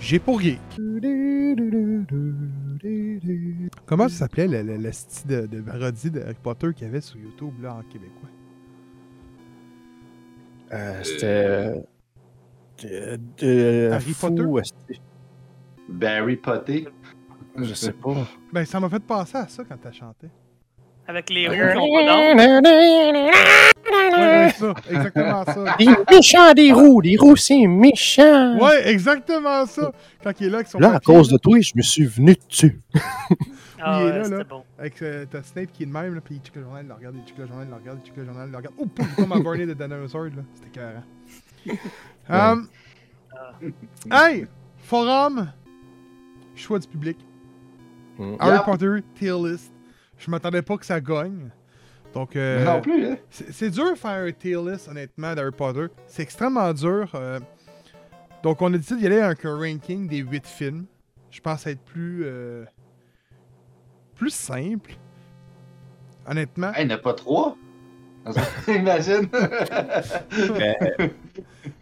J'ai pour Geek. Comment ça s'appelait le, le, le style de, de parodie de Harry Potter qu'il y avait sur YouTube là en québécois? Euh, C'était. euh, Harry fou, Potter? Barry Potter. Je sais pas. Ben, ça m'a fait penser à ça quand t'as chanté. Avec les roues ça, exactement ça. Des méchants des roues, des roues c'est méchant. Ouais, exactement ça. Quand il est là avec son Là, à cause là, de toi, je me suis venu dessus. Ah Il est là, là. bon. Avec euh, t'as Snape qui est de même, là, puis il check le journal, il le regarde, il check le journal, il le regarde, il check le journal, il le regarde. Oh, pouf, comme un Barney de Dinosaur, là. C'était carré. Um, hey! Forum! Choix du public. Mm. Harry Yep. Potter, tier list. Je m'attendais pas que ça gagne. Donc, euh, non plus, hein? c'est dur de faire un tier list, honnêtement, d'Harry Potter. C'est extrêmement dur. euh. Donc, on a décidé d'y aller avec un ranking des 8 films. Je pense être plus. euh, plus simple. Honnêtement. Hey, il n'y en a pas trois. Imagine.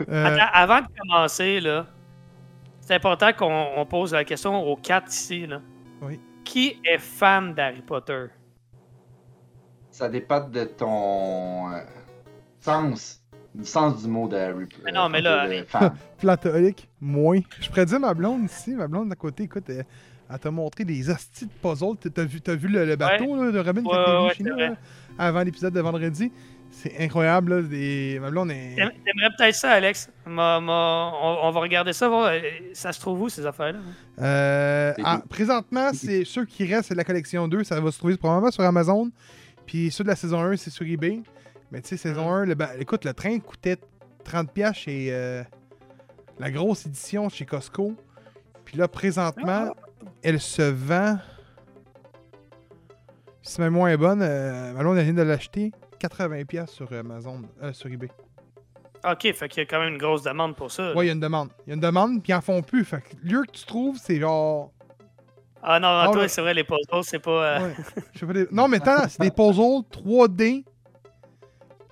Euh, Attends, avant de commencer, là, c'est important qu'on on pose la question aux quatre ici. Là. Oui. Qui est fan d'Harry Potter? Ça dépend de ton euh, sens. Du sens du mot de Harry Potter. Mais non, mais là, euh, fan. platonique, moins. Je pourrais dire ma blonde ici, ma blonde d'à côté, écoute, elle, elle t'a montré des hosties de puzzles. T'as- vu, t'as vu le, le bateau là, de Robin Ouais, ouais, chez nous, là, avant l'épisode de vendredi? C'est incroyable, là. Des... Ma blonde est. T'aim- T'aimerais peut-être ça, Alex? Ma- ma- on, on va regarder ça. voir, euh, Ça se trouve où, ces affaires-là? Euh, ah, présentement, c'est ceux qui restent, c'est de la collection 2. Ça va se trouver probablement sur Amazon. Puis ceux de la saison 1, c'est sur eBay. Mais tu sais, saison 1, le, ba- écoute, le train coûtait 30$ chez euh, la grosse édition chez Costco. Puis là, présentement, elle se vend. Si ma mémoire est bonne, euh, ma blonde elle vient de l'acheter 80$ sur Amazon, euh, sur eBay. Ok, fait qu'il y a quand même une grosse demande pour ça. Ouais, il y a une demande. Il y a une demande, puis ils en font plus. Fait que lieu que tu trouves, c'est genre Ah non, Ah, toi, c'est vrai, les puzzles, c'est pas. euh, Ouais. Je des- Non, mais attends, c'est des puzzles 3D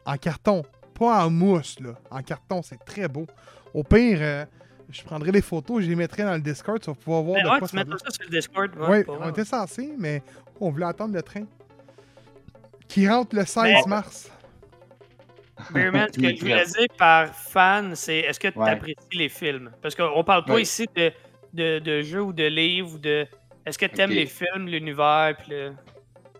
en carton. Pas en mousse, là. En carton, c'est très beau. Au pire, euh, je prendrai les photos, je les mettrai dans le Discord, tu vas pouvoir voir Mais de ouais, quoi tu ça ça sur le Discord. Ouais, on voir. était censé, mais on voulait attendre le train. Qui rentre le 16 Mais- mars. Beerman, ce que je voulais dire par fan, c'est est-ce que tu Ouais. apprécies les films? Parce qu'on parle pas Ouais. ici de, de, de jeux ou de livres ou de. Est-ce que tu aimes les films, l'univers, puis le.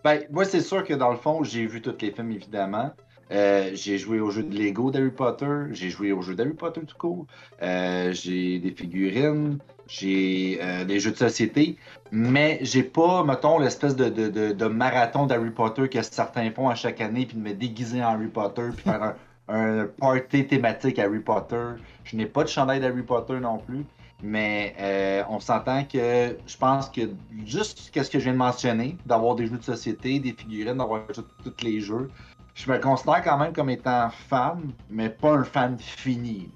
Ben, moi, c'est sûr que dans le fond, j'ai vu tous les films, évidemment. Euh, j'ai joué au jeu de Lego d'Harry Potter. J'ai joué au jeu d'Harry Potter tout court. Euh, j'ai des figurines. J'ai euh, des jeux de société. Mais j'ai pas, mettons, l'espèce de, de, de, marathon d'Harry Potter que certains font à chaque année, puis de me déguiser en Harry Potter, puis faire un, un party thématique Harry Potter. Je n'ai pas de chandail d'Harry Potter non plus. Mais euh, on s'entend que je pense que juste ce que je viens de mentionner, d'avoir des jeux de société, des figurines, d'avoir tous les jeux, je me considère quand même comme étant fan, mais pas un fan fini.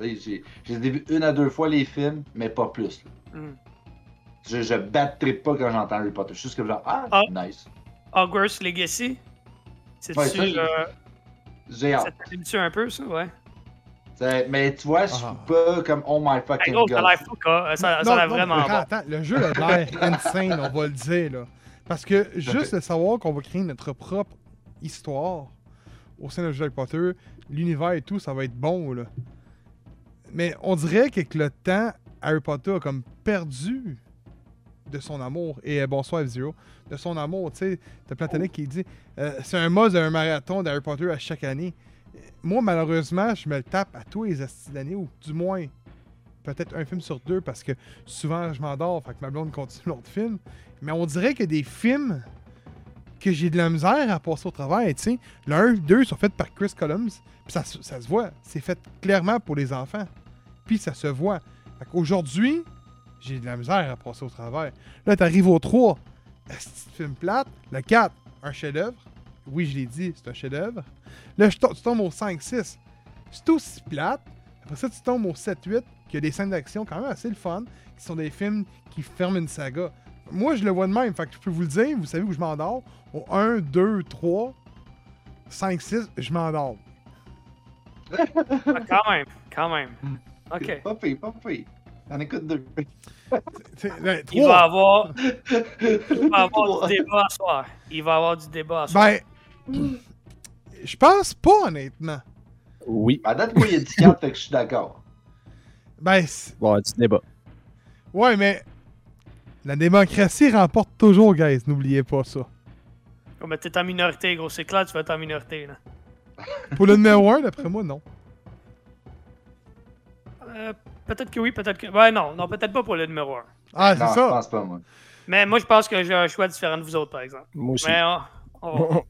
J'ai j'ai vu une à deux fois les films, mais pas plus. là. Hmm. Je, je battrai pas quand j'entends Harry Potter. Je suis juste comme genre, ah, Ah. nice. Hogwarts Legacy? C'est-tu. Ouais, j'ai- euh, ça un peu, ça? Ouais. Mais tu vois, je suis Ah. pas comme oh my fucking gros, ça a god. l'air fou, quoi. Ça, a l'air non, vraiment attends, le jeu a l'air insane, on va le dire, là. Parce que juste de savoir qu'on va créer notre propre histoire au sein de Harry Potter, l'univers et tout, ça va être bon, là. Mais on dirait qu'avec le temps, Harry Potter a comme perdu de son amour. Et euh, bonsoir F-Zero. De son amour, tu sais. T'as Platonic qui dit euh, c'est un must d'un marathon d'Harry Potter à chaque année. Moi, malheureusement, je me le tape à tous les astis d'année, ou du moins peut-être un film sur deux parce que souvent je m'endors, fait que ma blonde continue l'autre film. Mais on dirait que des films que j'ai de la misère à passer au travail, tu sais. Le 1, 2 sont faits par Chris Columbs, puis ça, se- voit. C'est fait clairement pour les enfants. Puis ça se voit. Fait qu'aujourd'hui, j'ai de la misère à passer au travail. Là, t'arrives au 3, esti de film plate? Le 4, un chef-d'œuvre. Oui, je l'ai dit, c'est un chef-d'œuvre. Là, tu tombes au 5, 6. C'est aussi plate. Après ça, tu tombes au 7, 8, qui a des scènes d'action quand même assez le fun, qui sont des films qui ferment une saga. Moi, je le vois de même, fait que je peux vous le dire, vous savez où je m'endors? Au 1, 2, 3, 5, 6, je m'endors. Ah, quand même, quand même. Hmm. OK. Pas pire. On écoute deux. Ben, Il va avoir, il va avoir du débat à soir. Il va avoir du débat à soir. Ben, je pense pas, honnêtement. Oui. À date, moi, il y a 10 cartes, fait que je suis d'accord. Ben, c'est- Bon, du débat. ouais, mais la démocratie remporte toujours, guys, n'oubliez pas ça. Oh, mais t'es en minorité, gros. C'est clair, tu vas être en minorité, là. Pour le numéro 1, d'après moi, non. Euh, peut-être que oui, peut-être que. Ouais, non, non, peut-être pas pour le numéro 1. Ah, c'est non, je ça. pense pas, moi. Mais moi, je pense que j'ai un choix différent de vous autres, par exemple. Moi aussi. Mais on- on-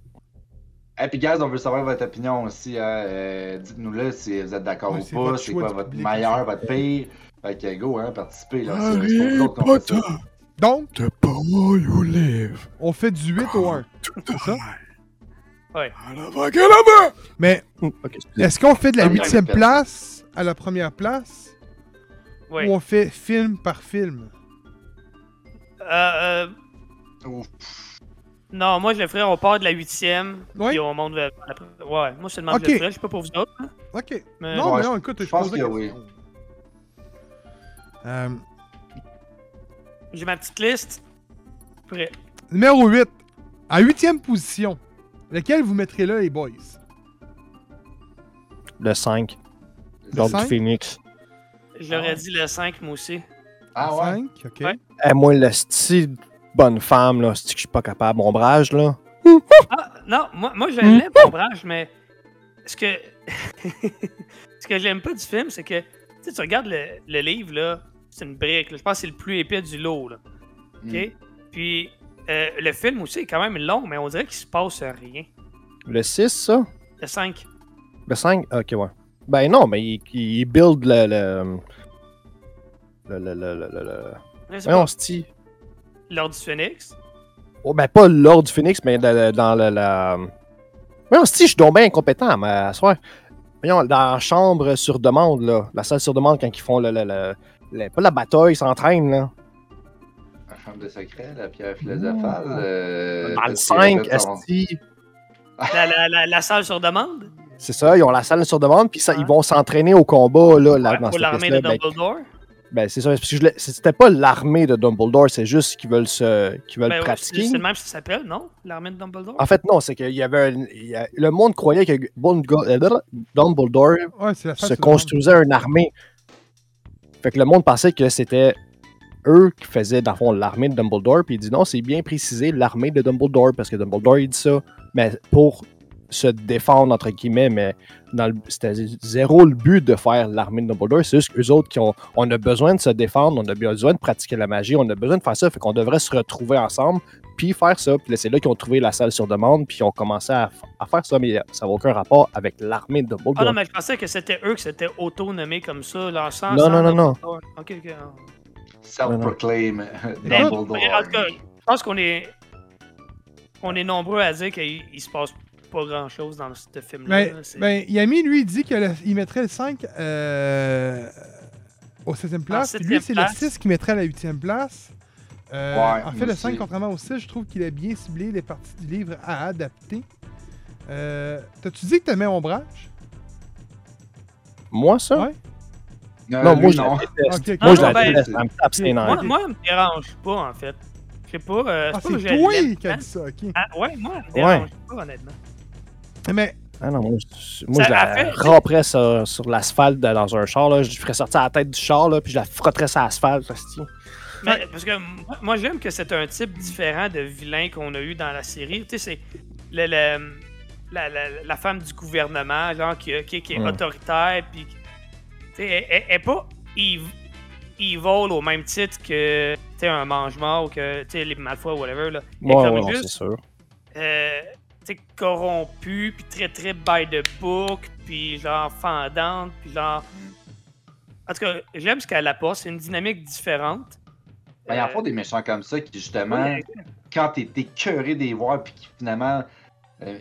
Et puis, guys, on veut savoir votre opinion aussi. hein. Euh, Dites-nous-le si vous êtes d'accord Ouais, ou pas. C'est quoi votre meilleur, votre pire. Fait que go, hein, participez. Là, Harry c'est Donc, The power you live. on fait du 8 au 1. C'est ça? Ouais. L'avant! Mais est-ce qu'on fait de la Ah, huitième place à la première place? Ouais. ou on fait film par film? Euh, euh, Ouf. non, moi, je le ferais, on part de la huitième, Ouais. puis on monte vers la Ouais, moi, c'est le même que Ok. je le ferais. Je sais pas pour vous autres. hein. Ok. Mais- non, Ouais, mais je- non, écoute, je, je pense que oui. Euh, J'ai ma petite liste. Prêt. numéro 8. En huitième position. Lequel vous mettrez là, les boys? Le 5. Le L'ordre du? Phoenix. J'aurais Ah. dit le 5, moi aussi. Ah ouais? 5, ok. Ouais. Eh, moi, le style bonne femme, là, c'est que je suis pas capable? Mon brage, là. Ah, non, moi, moi je l'aime, mon brage, mais ce que ce que j'aime pas du film, c'est que tu sais, tu regardes le, le livre, là, c'est une brique. là. Je pense que c'est le plus épais du lot. Là. OK? Mm. Puis euh, le film aussi est quand même long, mais on dirait qu'il se passe rien. Le 6, ça? Le 5. Le 5? Ok, ouais. Ben non, mais il, il build le. le... Le. Le. Le. Le. le, pas, c'ti. L'Ordre du Phoenix. Oh, ben pas l'ordre du Phoenix, mais dans, le- dans le- la. Voyons, c'ti, je suis donc bien incompétent, mais à soir. Voyons, dans la chambre sur demande, là. La salle sur demande, quand ils font le. le, le- pas la bataille, ils s'entraînent, là. La chambre de secret, la pierre philosophale. euh, Dans le qu'est-ce qu'il 5, répète son- esti. La, la, la, la salle sur demande? C'est ça, ils ont la salle sur demande, puis ils vont s'entraîner au combat, là, là Ouais, dans pour l'armée de. Ben, Dumbledore? ben, c'est ça, c'était pas l'armée de Dumbledore, c'est juste qu'ils veulent se. qu'ils veulent Ben, pratiquer. c'est le même que ça s'appelle, non? L'armée de Dumbledore? En fait, non, c'est qu'il y avait un- il y a- le monde croyait que euh, Dumbledore Ouais, se construisait une armée. Fait que le monde pensait que c'était eux qui faisaient, dans le l'armée de Dumbledore. Puis il dit non, c'est bien précisé l'armée de Dumbledore, parce que Dumbledore, dit ça. Mais pour se défendre, entre guillemets, mais c'était zéro le but de faire l'armée de Dumbledore. C'est juste qu'eux autres, qui ont, on a besoin de se défendre, on a besoin de pratiquer la magie, on a besoin de faire ça. Fait qu'on devrait se retrouver ensemble, puis faire ça. Puis là, c'est là qu'ils ont trouvé la salle sur demande, puis ils ont commencé à, à faire ça. Mais ça n'a aucun rapport avec l'armée de Dumbledore. Ah non, mais je pensais que c'était eux qui s'étaient auto-nommés comme ça, l'ensemble. Non, non, non, non. Ok, ok. Self-proclaim Mais, Dumbledore. mais en tout cas, je pense qu'on est. On est nombreux à dire qu'il il se passe pas grand chose dans ce film-là. Ben, ben, Yami, lui, dit qu'il mettrait le 5 euh, au 7 place. lui, c'est le 6 qui mettrait à la 8 place. Euh, Ouais, en fait, le aussi. 5, contrairement au 6, je trouve qu'il a bien ciblé les parties du livre à adapter. Euh, T'as-tu dit que t'aimais Ombrage? Moi, ça? Ouais. Euh, non, moi, je non. la déteste. Ok, ok. Moi, je la Ah, ben, déteste. Elle me tape ses nerfs. Moi, moi, elle me dérange pas, en fait. Je sais pas. Euh, Ah, pas que c'est toi qui a tant. dit ça, ok. Ah, ouais, moi, elle me dérange pas, honnêtement. Mais Ah non, moi, je, moi, Ça je la fait- ramperais sur, sur l'asphalte dans un char. Là. Je ferais sortir la tête du char, là, puis je la frotterais sur l'asphalte. Mais, parce que moi, j'aime que c'est un type différent de vilain qu'on a eu dans la série. Tu sais, c'est le- le- la, la- la femme du gouvernement, genre, qui, qui- qui est Ouais. autoritaire, puis. Tu sais, elle, elle- elle est pas ev- evil au même titre que, tu sais, un mange-mort ou que, tu sais, les Malfoy ou whatever, là. Ouais, non, c'est sûr. euh, tu sais, corrompue, puis très très by the book, puis genre fendante, puis genre. En tout cas, j'aime ce qu'elle apporte, c'est une dynamique différente. Ben, il y en Euh, a des méchants comme ça qui, justement, oui, quand t'es écœuré des voir, puis qui finalement, euh,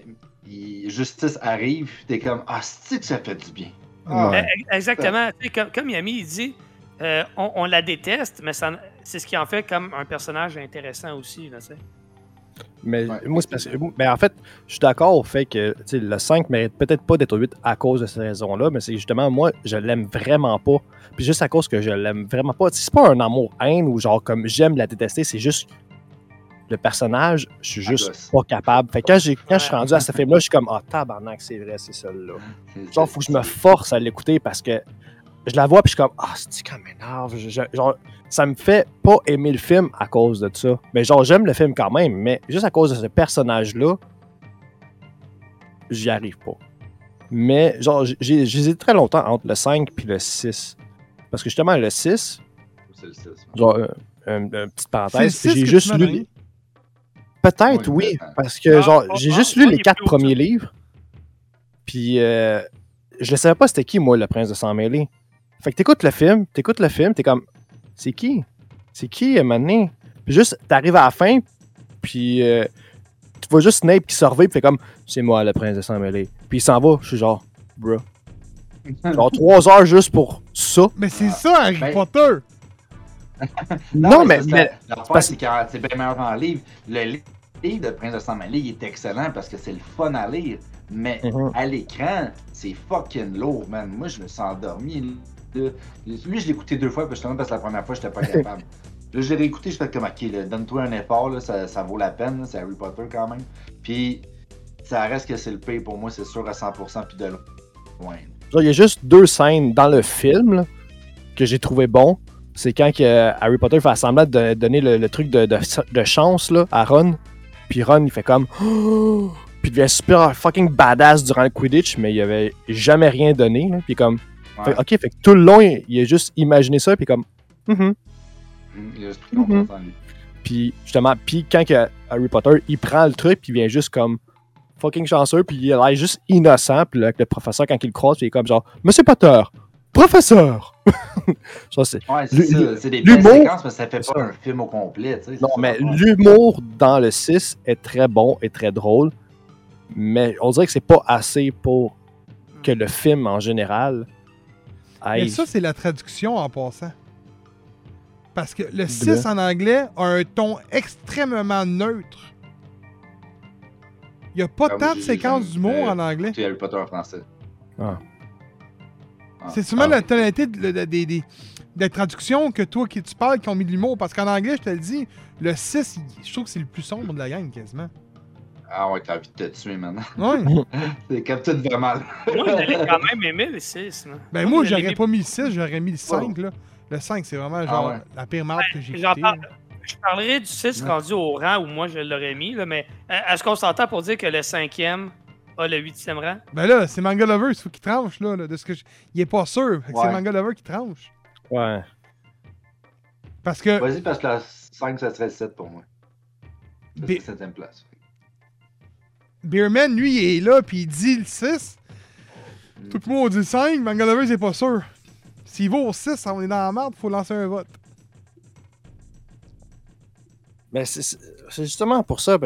justice arrive, t'es comme Ah, c'est que ça fait du bien. Ah, Ouais. Euh, Exactement. Comme, comme Yami il dit, euh, on, on la déteste, mais c'est ce qui en fait comme un personnage intéressant aussi. Là, tu sais. Mais Ouais, moi, c'est parce que. Mais en fait, je suis d'accord au fait que le 5 mérite peut-être pas d'être au 8 à cause de ces raisons-là, mais c'est justement, moi, je l'aime vraiment pas. Puis juste à cause que je l'aime vraiment pas. C'est pas un amour-haine ou genre comme j'aime la détester, c'est juste. Le personnage, je suis À juste gosse. pas capable. Fait que quand, j'ai- quand je suis rendu à ce film-là, je suis comme, ah, tabarnak, c'est vrai, c'est celle-là. Genre, faut que je me force à l'écouter parce que je la vois puis je suis comme ah c'est quand m'énerve? Genre, ça me fait pas aimer le film à cause de ça. Mais genre, j'aime le film quand même, mais juste à cause de ce personnage-là, j'y arrive pas. Mais genre, j'hésite très longtemps entre le 5 puis le 6. Parce que justement, le 6, C'est le six, ouais. genre, euh, une, une petite c'est le parenthèse, j'ai juste lu. les-. Peut-être, Oui, parce que genre, j'ai juste lu les quatre premiers ça. livres. Puis euh, je ne savais pas c'était qui, moi, le prince de sang mêlé. Fait que t'écoutes le film, t'écoutes le film, t'es comme, c'est qui? C'est qui, maintenant? Puis juste, t'arrives à la fin, puis euh, tu vois juste Snape qui surveille, puis fait comme, c'est moi, le prince de mêlé. Puis il s'en va, je suis genre, bro. Genre trois heures juste pour ça. Mais c'est ça, Harry Ben- Potter! Non, mais, c'est mais ça. L'affaire, parce- c'est que c'est bien meilleur en livre. Le li- livre de Prince de Mêlé, il est excellent parce que c'est le fun à lire. Mais Mhm. à l'écran, c'est fucking lourd, man. Moi, je me suis endormi. Là. Lui, je l'ai écouté deux fois, justement, parce que la première fois, j'étais pas capable. Là, je l'ai réécouté, je fais comme, ok, donne-toi un effort, là, ça, ça vaut la peine, c'est Harry Potter quand même. Puis, ça reste que c'est le pire pour moi, c'est sûr, à 100%, puis de loin. Il y a juste deux scènes dans le film là, que j'ai trouvé bon. C'est quand que, Harry Potter fait semblant de donner le, le truc de, de- de chance là, à Ron. Puis Ron, il fait comme. Puis il devient super fucking badass durant le Quidditch, mais il avait jamais rien donné. là. Puis comme. Ouais. fait- ok, fait que tout le long, il, il a juste imaginé ça. Puis comme. Mhm. Mm, Il a juste pris en lui. Puis justement, puis quand que Harry Potter, il prend le truc, puis il vient juste comme fucking chanceux, puis il a l'air juste innocent, puis là, avec le professeur, quand il le croise, puis il est comme genre, Monsieur Potter, professeur! ça, c'est... Ouais, c'est L'hu- ça. C'est des belles l'humour- séquences, mais ça fait pas un film au complet, tu sais. Non, mais l'humour dans le 6 est très bon et très drôle, mais on dirait que c'est pas assez pour que le film en général Mais ça, c'est la traduction en passant. Parce que le 6 en anglais a un ton extrêmement neutre. Il n'y a pas Ah, tant de séquences d'humour euh, en anglais. C'est Harry Potter en français. Ah. Ah. C'est souvent ah. la tonalité de- de- des, des- des traductions que toi qui tu parles qui ont mis de l'humour. Parce qu'en anglais, je te le dis, le 6, il- je trouve que c'est le plus sombre de la gang quasiment. Ah ouais, t'as envie de te tuer maintenant. Ouais. C'est comme tout vraiment. Moi, j'allais quand même aimer le 6. moi. ben moi, je j'aurais pas mis le 6, j'aurais mis le 5. Là. Le 5, c'est vraiment genre ouais. la pire marque que j'ai J'en écoutée. parle- Je parlerai du 6 Ouais. rendu au rang où moi je l'aurais mis, là, mais euh, est-ce qu'on s'entend pour dire que le cinquième a le huitième rang? Ben là, c'est Manga Lover, il faut qu'il tranche, là, là, de ce que je- Il est pas sûr. Que C'est Ouais. Manga Lover qui tranche. Ouais. Parce que Vas-y, parce que la 5, ça serait le 7 pour moi. C'est 7 place. Beerman, lui, il est là, puis il dit le 6. Mm. Tout le monde dit le 5, Manga Lover, c'est pas sûr. S'il va au 6, on est dans la merde, faut lancer un vote. Mais c'est justement pour ça.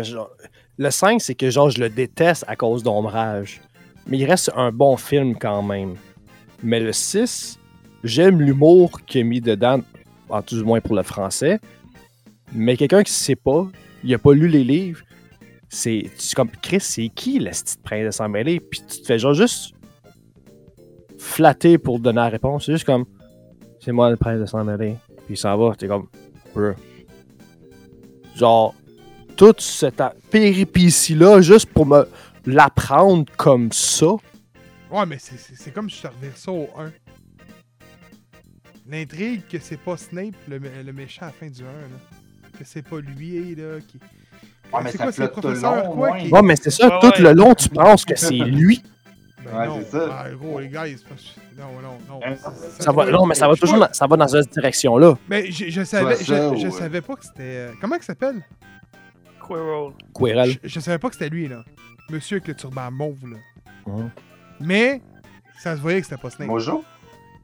le 5, c'est que genre je le déteste à cause d'Ombrage. Mais il reste un bon film quand même. Mais le 6, j'aime l'humour qu'il a mis dedans, en tout du moins pour le français. Mais quelqu'un qui sait pas, il a pas lu les livres, c'est comme Chris, c'est qui le petit prince de sang mêlé? Puis tu te fais genre juste. flatté pour donner la réponse. C'est juste comme, c'est moi le prince mêler. Puis il s'en va, t'es comme, Bruh. Genre, toute cette péripétie-là, juste pour me l'apprendre comme ça. Ouais, mais c'est- comme si je te ça au 1. L'intrigue que c'est pas Snape, le, le méchant à la fin du 1, là. Que c'est pas lui, là, qui... Ouais, mais c'est ça quoi, c'est le flotte tout le professeur, long, quoi, ouais. qui... Ouais, mais c'est ça, Ouais, tout ouais. le long, tu penses que c'est lui? Ben Ouais, non. c'est ça. Ah, gros, les gars, c'est pas... Non, non, non. Hein? Ça va, non, mais ça va toujours dans, ça va dans cette direction-là. Mais je, je savais, ça je, savais pas que c'était... euh, Comment il s'appelle? Quirrell. Quirrell. Je, je savais pas que c'était lui, là. Monsieur avec le turban mauve, là. Mhm. Mais, ça se voyait que c'était pas Snape. Mojo?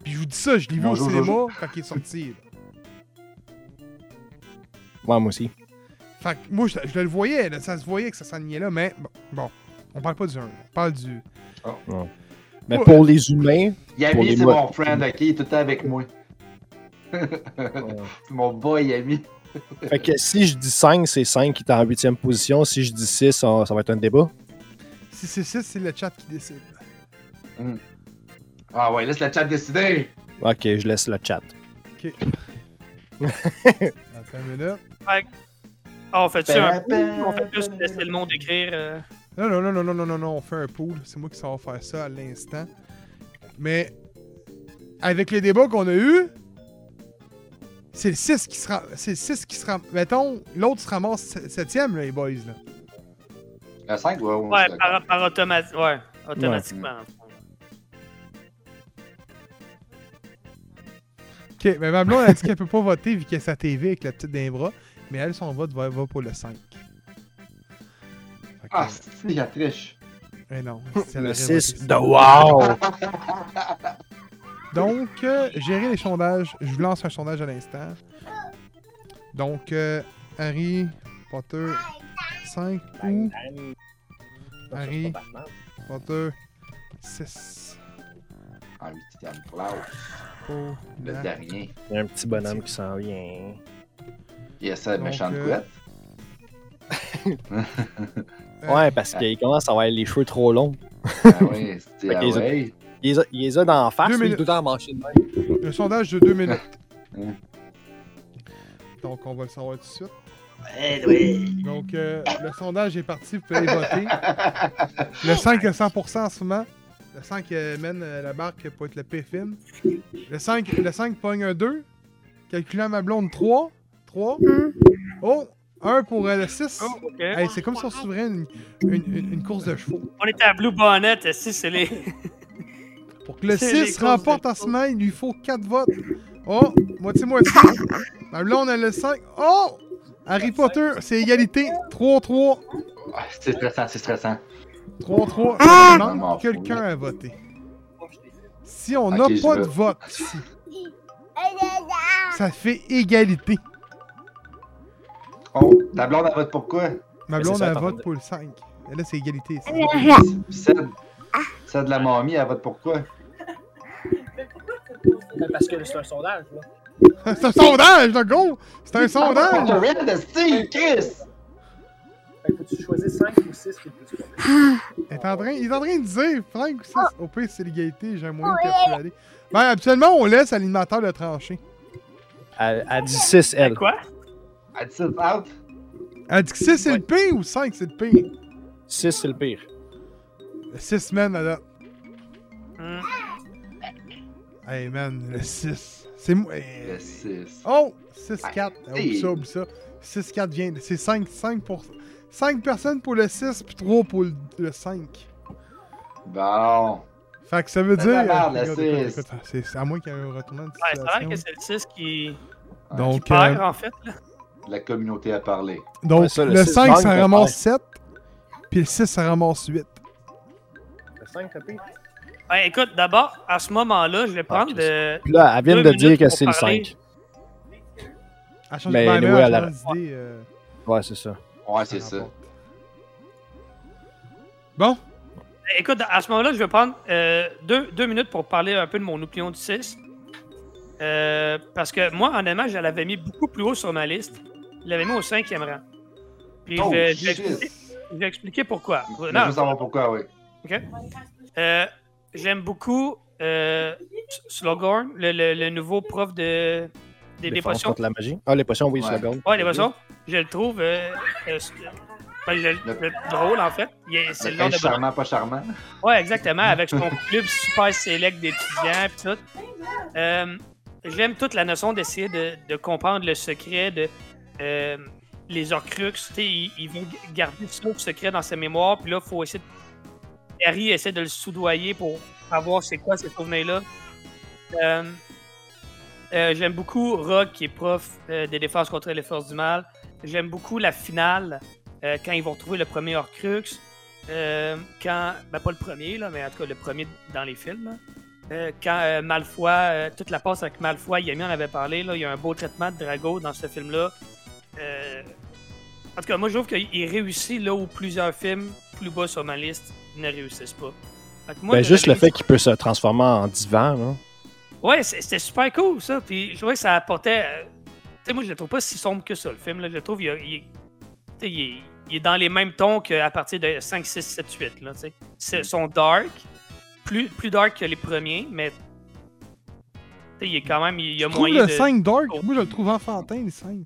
Puis je vous dis ça, je l'ai vu au Bonjour, cinéma quand il est sorti. là. Ouais, moi aussi. Fait que moi, je, je le voyais, là, ça se voyait que ça s'enlignait là, mais bon, bon, on parle pas du 1, on parle du... Mais Ouais. pour les humains, Yami, c'est mon friend, ok? Il est tout le temps avec moi. Mon boy Yami. fait que si je dis 5, c'est 5 qui est en 8 position. Si je dis 6, ça, ça va être un débat. Si c'est 6, c'est le chat qui décide. Ah ouais, laisse la chat décider. Ok, je laisse le chat. Ok. Attends une minute. Ah, on fait ça un ba, On fait juste laisser le monde écrire. euh, Non, non, non, non, non, non, non, on fait un pool. C'est moi qui sais faire ça à l'instant. Mais, avec les débats qu'on a eus, c'est le 6 qui se rend... C'est le 6 qui se rend... Mettons, l'autre se ramasse 7ème, là, les boys, là. La 5, ouais, ouais. Par, par automatique. Ouais, automatiquement. Ok, mais ma blonde a dit qu'elle peut pas voter vu qu'elle a sa TV avec la petite d'un bras, mais elle, son vote va, va pour le 5. Fait que, Ah, si, il y a triche. eh non, c'est Le la 6 révolte. de wow! Donc, euh, gérer les sondages. Je vous lance un sondage à l'instant. Donc, euh, Harry Potter 5 ou Harry Potter 6 Ah, huitième place. pour Le la- dernier. Il y a un petit bonhomme qui s'en vient. Il y a ça, Donc, méchante euh, couette. Ouais, parce qu'il commence à avoir les cheveux trop longs? Ah oui, c'était Fait ah ouais. Il les a, il la face, Deux il est minutes. tout le temps manché de même. Le sondage de 2 minutes. Hum. Donc, on va le savoir tout de suite. Ouais, oui. Donc, euh, le sondage est parti, vous pouvez voter. Le 5 à 100% en ce moment. Le 5 euh, mène la barque pour être le PFIN. Le 5, le 5 pogne un 2. Calculant ma blonde 3. 3. Oh! 1 pour euh, le 6. Oh, ok. Hey, c'est comme si on s'ouvrait une, une, une- une course de chevaux. On est à Blue Bonnet, si c'est les. Pour que le C'est les 6 courses remporte en ce moment, il lui faut 4 votes. Oh! Moitié-moitié. Ma blonde a le 5. Oh! Harry Potter, c'est égalité. 3-3. Ah, C'est stressant, c'est stressant. 3-3. Ah, quelqu'un à voter. Si on n'a pas de vote ici, ça fait égalité. Oh, ta blonde, elle vote pour quoi? Ma blonde, c'est elle vote pour le 5. Et là, c'est égalité. ici. Celle, celle de la mamie, elle vote pour quoi? Parce que c'est un sondage, là. c'est un sondage, le gros! C'est un Ah, sondage! De Steve, Chris! Fait que faut-tu choisir 5 ou 6 qui est plus Il est en train, il est en train de dire 5 ou 6. Au pire, c'est l'égalité, j'ai un moyen de persuader. Ben, habituellement, on laisse l'animateur le trancher. Elle dit 6, elle. Quoi? Elle dit out? Elle dit que 6 c'est le pire ou 5 c'est le pire? 6, c'est le pire. 6 semaines là date. Hmm. Hey man, le 6. C'est moi. Le 6. Oh! 6-4. Hey. Oublie ça, oublie ça. 6-4 vient. C'est 5, 5 pour. 5 personnes pour le 6 puis 3 pour le, le 5. Bon. Fait que ça veut C'est dire. merde, euh, écoute, c'est c'est à moi qu'il y ait un retournement de Ouais, a situation. l'air que c'est le 6 qui, Donc, qui perd, euh, en fait. là. La communauté a parlé. donc Ouais, ça, le le, six 5 gagne, ça ramasse 7. Puis le 6 ça ramasse 8. Le 5, le pire. Ouais, écoute, d'abord, à ce moment-là, je vais prendre Chris. de. Puis là, elle vient de dire que c'est le parler. 5. Elle change Mais ben, anyway, elle a- d'idée. euh, Ouais, c'est ça. Ouais, c'est ça ça. Bon, Écoute, à ce moment-là, je vais prendre euh, deux, deux minutes pour parler un peu de mon opinion du 6. Euh, parce que moi, honnêtement, je l'avais mis beaucoup plus haut sur ma liste. Je l'avais mis au cinquième rang. Puis Oh, je, vais- je vais shit. expliquer, je vais expliquer pourquoi. Non, je veux savoir pourquoi, oui. Euh, J'aime beaucoup euh, Slughorn, le, le- le nouveau prof de, des, potions. contre la magie. Ah, les potions, oui, Ouais. Slughorn. Ouais, les potions. Je le trouve euh, euh, ben, je- Le- le- drôle, en fait. Il est- C'est Le nom de charmant, pas charmant. Ouais, exactement, avec son club super sélect d'étudiants pis tout. Euh, J'aime toute la notion d'essayer de, de comprendre le secret de euh, les sais, ils, ils vont garder ça secret dans sa mémoire, puis là, faut essayer de... Harry essaie de le soudoyer pour savoir c'est quoi ces souvenirs-là. Euh, euh, J'aime beaucoup Rogue, qui est prof des défenses contre les forces du mal. J'aime beaucoup la finale, quand ils vont trouver le premier Horcrux. Euh, quand, ben pas le premier, là, mais en tout cas le premier dans les films. Euh, quand Malfoy, toute la passe avec Malfoy, Yami en avait parlé, il y a un beau traitement de Drago dans ce film-là. Euh, en tout cas, moi je trouve qu'il réussit là où plusieurs films plus bas sur ma liste ne réussissent pas. Fait que moi, Ben, juste le fait qu'il peut se transformer en divan, là. Ouais, c'était super cool ça. Puis je trouvais que ça apportait. euh, Tu sais, moi je le trouve pas si sombre que ça le film. Là. Je le trouve, il, a- il est- tu sais, il est, il est dans les mêmes tons qu'à partir de 5, 6, 7, 8. Là. C'est- sont dark, plus, plus dark que les premiers, mais. tu sais, il est quand même. Il y a moyen le de. 5 dark? Oh. Moi, je le trouve enfantin, le 5.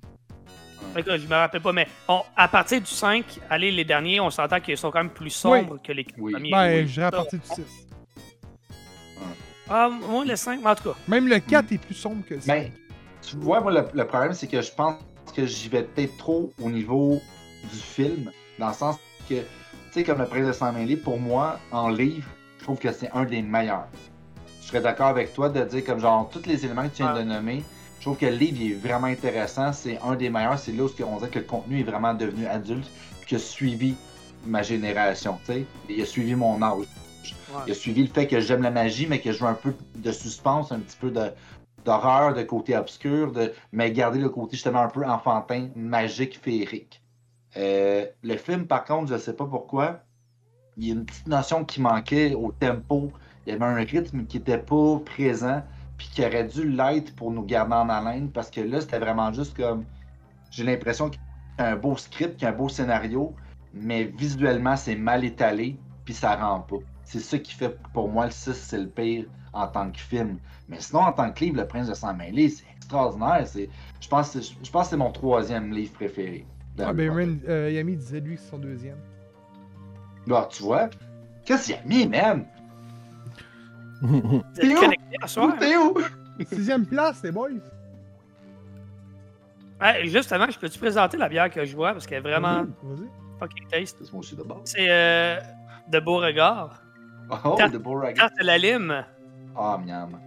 Fait que là, je me rappelle pas, mais on- à partir du 5, allez, les derniers, on s'entend qu'ils sont quand même plus sombres que les Oui. premiers. Ben, Oui. je dirais à partir du 6. Ah, moi, le 5, mais en tout cas. Même le 4 est plus sombre que le 5. Mais tu vois, moi, le, le problème, c'est que je pense que j'y vais peut-être trop au niveau du film, dans le sens que, tu sais, comme Le Prince de Sang Mêlé, pour moi, en livre, je trouve que c'est un des meilleurs. Je serais d'accord avec toi de dire, comme genre, tous les éléments que tu viens de nommer, je trouve que le livre il est vraiment intéressant. C'est un des meilleurs. C'est là où on dirait que le contenu est vraiment devenu adulte, qui a suivi ma génération. Il a suivi mon âge. Ouais. Il a suivi le fait que j'aime la magie, mais que je veux un peu de suspense, un petit peu de d'horreur, de côté obscur, de mais garder le côté justement un peu enfantin, magique, féerique. Euh, le film, par contre, je sais pas pourquoi, il y a une petite notion qui manquait au tempo. Il y avait un rythme qui était pas présent, puis qui aurait dû l'être pour nous garder en haleine, parce que là, c'était vraiment juste comme. J'ai l'impression qu'il y a un beau script, qu'il y a un beau scénario, mais visuellement, c'est mal étalé, puis ça rend pas. C'est ça qui fait pour moi le 6, c'est le pire en tant que film. Mais sinon, en tant que livre, Le Prince de Sang Mêlé, c'est extraordinaire. C'est, je, pense, que c'est- je pense que c'est mon troisième livre préféré. Ah, ben. Ren- euh, Yami disait lui que c'est son deuxième. Bah, tu vois, qu'est-ce qu'il a mis, man? À soir? T'es où? Sixième place, les boys. Ouais, justement, je peux-tu présenter la bière que je bois? Parce qu'elle est vraiment Vas-y. fucking taste. C'est moi aussi de base. C'est euh, de Beauregard. Oh, Tarte- de Beauregard. Tarte à la lime. Ah, miam.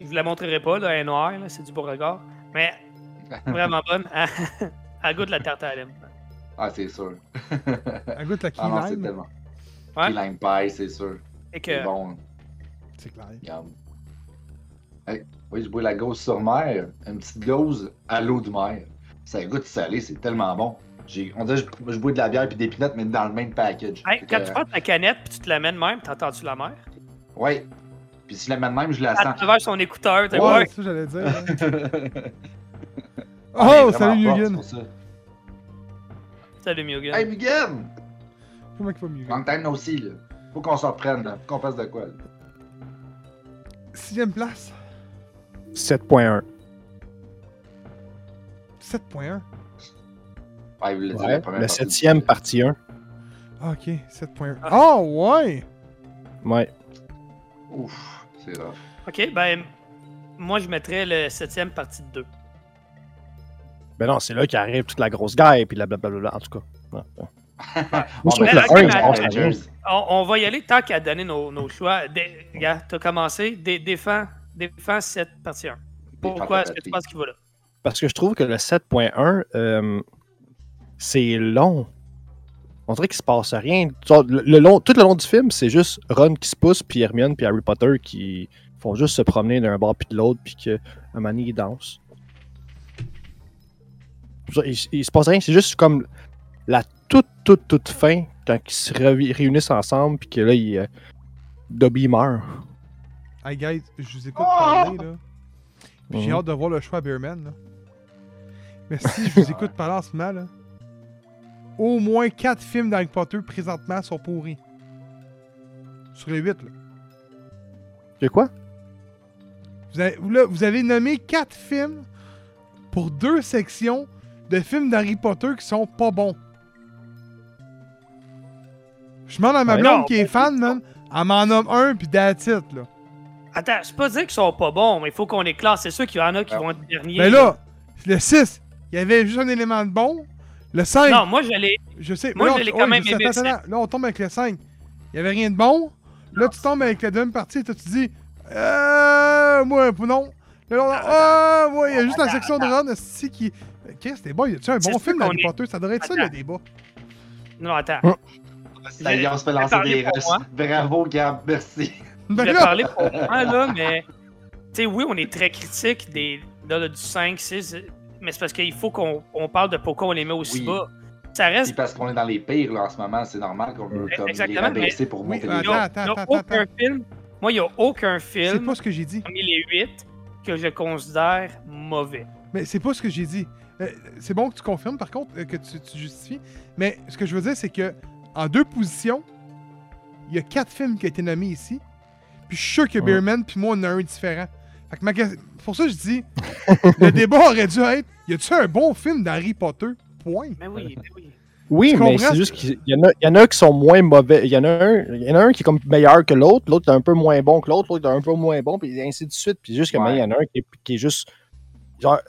Je vous la montrerai pas, là, elle est noire, là, c'est du Beauregard. Mais vraiment bonne. Elle goûte la tarte à la lime. Ah, c'est sûr. Elle goûte la key Ah non, c'est tellement. Ouais. Key lime pie, c'est sûr. Et que, C'est bon. C'est clair. Hey, oui, je bois la gauze sur mer. Une petite gauze à l'eau de mer. Ça goûte salé, c'est tellement bon. J'ai- On dirait que je, je bois de la bière puis des pinottes, mais dans le même package. hey, quand que, tu prends ta canette puis tu te l'amènes même, t'entends-tu la mer? Ouais. Puis si je la mets de même, je la À sens. travers son écouteur, t'es Ouais, c'est ça j'allais dire. hein. Oh, salut Mugen. Salut Mugen. Hey, Mugen! Comment il va Mugen? Long time no see, là. Faut qu'on s'en reprenne, là. Faut qu'on fasse de quoi, là. Sixième place? 7.1. 7.1. Ouais, il voulait dire Ouais, la partie du- septième partie 1. Ah, ok, 7.1. Ah. Oh, ouais! Ouais. Ouf, c'est rough. Ok, ben, moi je mettrais le septième partie de 2. Ben non, c'est là qu'arrive toute la grosse guerre, puis la blablabla. En tout cas. Ouais, ouais. Moi, je trouve que là, le ok, 1, il mais se passe rien. Avengers. On, on va y aller tant qu'à donner nos, nos choix. Dé- Regarde, t'as commencé. Dé- défends, défends cette partie 1. Pourquoi est-ce que tu penses qu'il va là? Parce que je trouve que le 7.1, euh, c'est long. On dirait qu'il se passe rien. Le, le long, tout le long du film, c'est juste Ron qui se pousse, puis Hermione, puis Harry Potter qui font juste se promener d'un bord puis de l'autre, puis moment donné, ils dansent. Genre, Il, il se passe rien, c'est juste comme la toute, toute, toute fin, quand ils se réu- réunissent ensemble, puis que là, il, euh, Dobby meurt. Hey, guys, je vous écoute parler, là. Puis j'ai Mhm. hâte de voir le choix à Bearman, là. Mais si je vous écoute parler en ce moment, là, au moins 4 films d'Harry Potter présentement sont pourris. Sur les 8, là. Que quoi? Vous avez, vous, là, vous avez nommé quatre films pour deux sections de films d'Harry Potter qui sont pas bons. Je demande à ma blonde Non, qui est fan, man. Elle m'en nomme un, puis that's it, là. Attends, c'est pas dire qu'ils sont pas bons, mais il faut qu'on les classe. C'est sûr qu'il y en a qui Ah. vont être derniers. Mais là, le 6, il y avait juste un élément de bon. Le 5, Non, moi, j'allais. je sais. moi, mais là, je l'ai on- quand ouais, même je aimé, attends, le attends, Là, on tombe avec le 5. Il y avait rien de bon. Là, tu tombes avec la deuxième partie et toi, tu dis Euh. Moi, non. Là, on- ah, ouais, il y a juste la section de Ron, c'est qui. Qu'est-ce que c'était bon? Y a-tu un bon film est- Potter? Ça devrait être ça, le débat. Non, attends. Ça y est, on se fait Je lancer des moi. Bravo, Gab, merci. Je Ben vais là, parler pour moi, là, mais. Tu sais, oui, on est très critique des, là, là, du 5, 6, mais c'est parce qu'il faut qu'on on parle de pourquoi on les met aussi Oui. bas. Ça reste. parce qu'on est dans les pires là, en ce moment, c'est normal qu'on veut comme, les Exactement, rabaisser pour Oui, monter attends, les Il y a, attends, il y a attends, aucun film. Moi, il n'y a aucun c'est film pas ce que j'ai dit. parmi les 8 que je considère mauvais. Mais c'est pas ce que j'ai dit. Euh, c'est bon que tu confirmes, par contre, euh, que tu, tu justifies. Mais ce que je veux dire, c'est que en deux positions, il y a quatre films qui ont été nommés ici. Puis je suis sûr que Ouais. Beerman puis moi, on en a un différent. Fait que ma Pour ça, je dis, le débat aurait dû être y a-tu un bon film d'Harry Potter? Point. Mais oui, mais oui. Oui, Tu mais c'est juste qu'il y en a, il y en a qui sont moins mauvais. Il y en a un, il y en a un qui est comme meilleur que l'autre, l'autre est un peu moins bon que l'autre, l'autre est un peu moins bon, puis ainsi de suite. Puis juste que Ouais. maintenant, il y en a un qui est, qui est juste. Genre,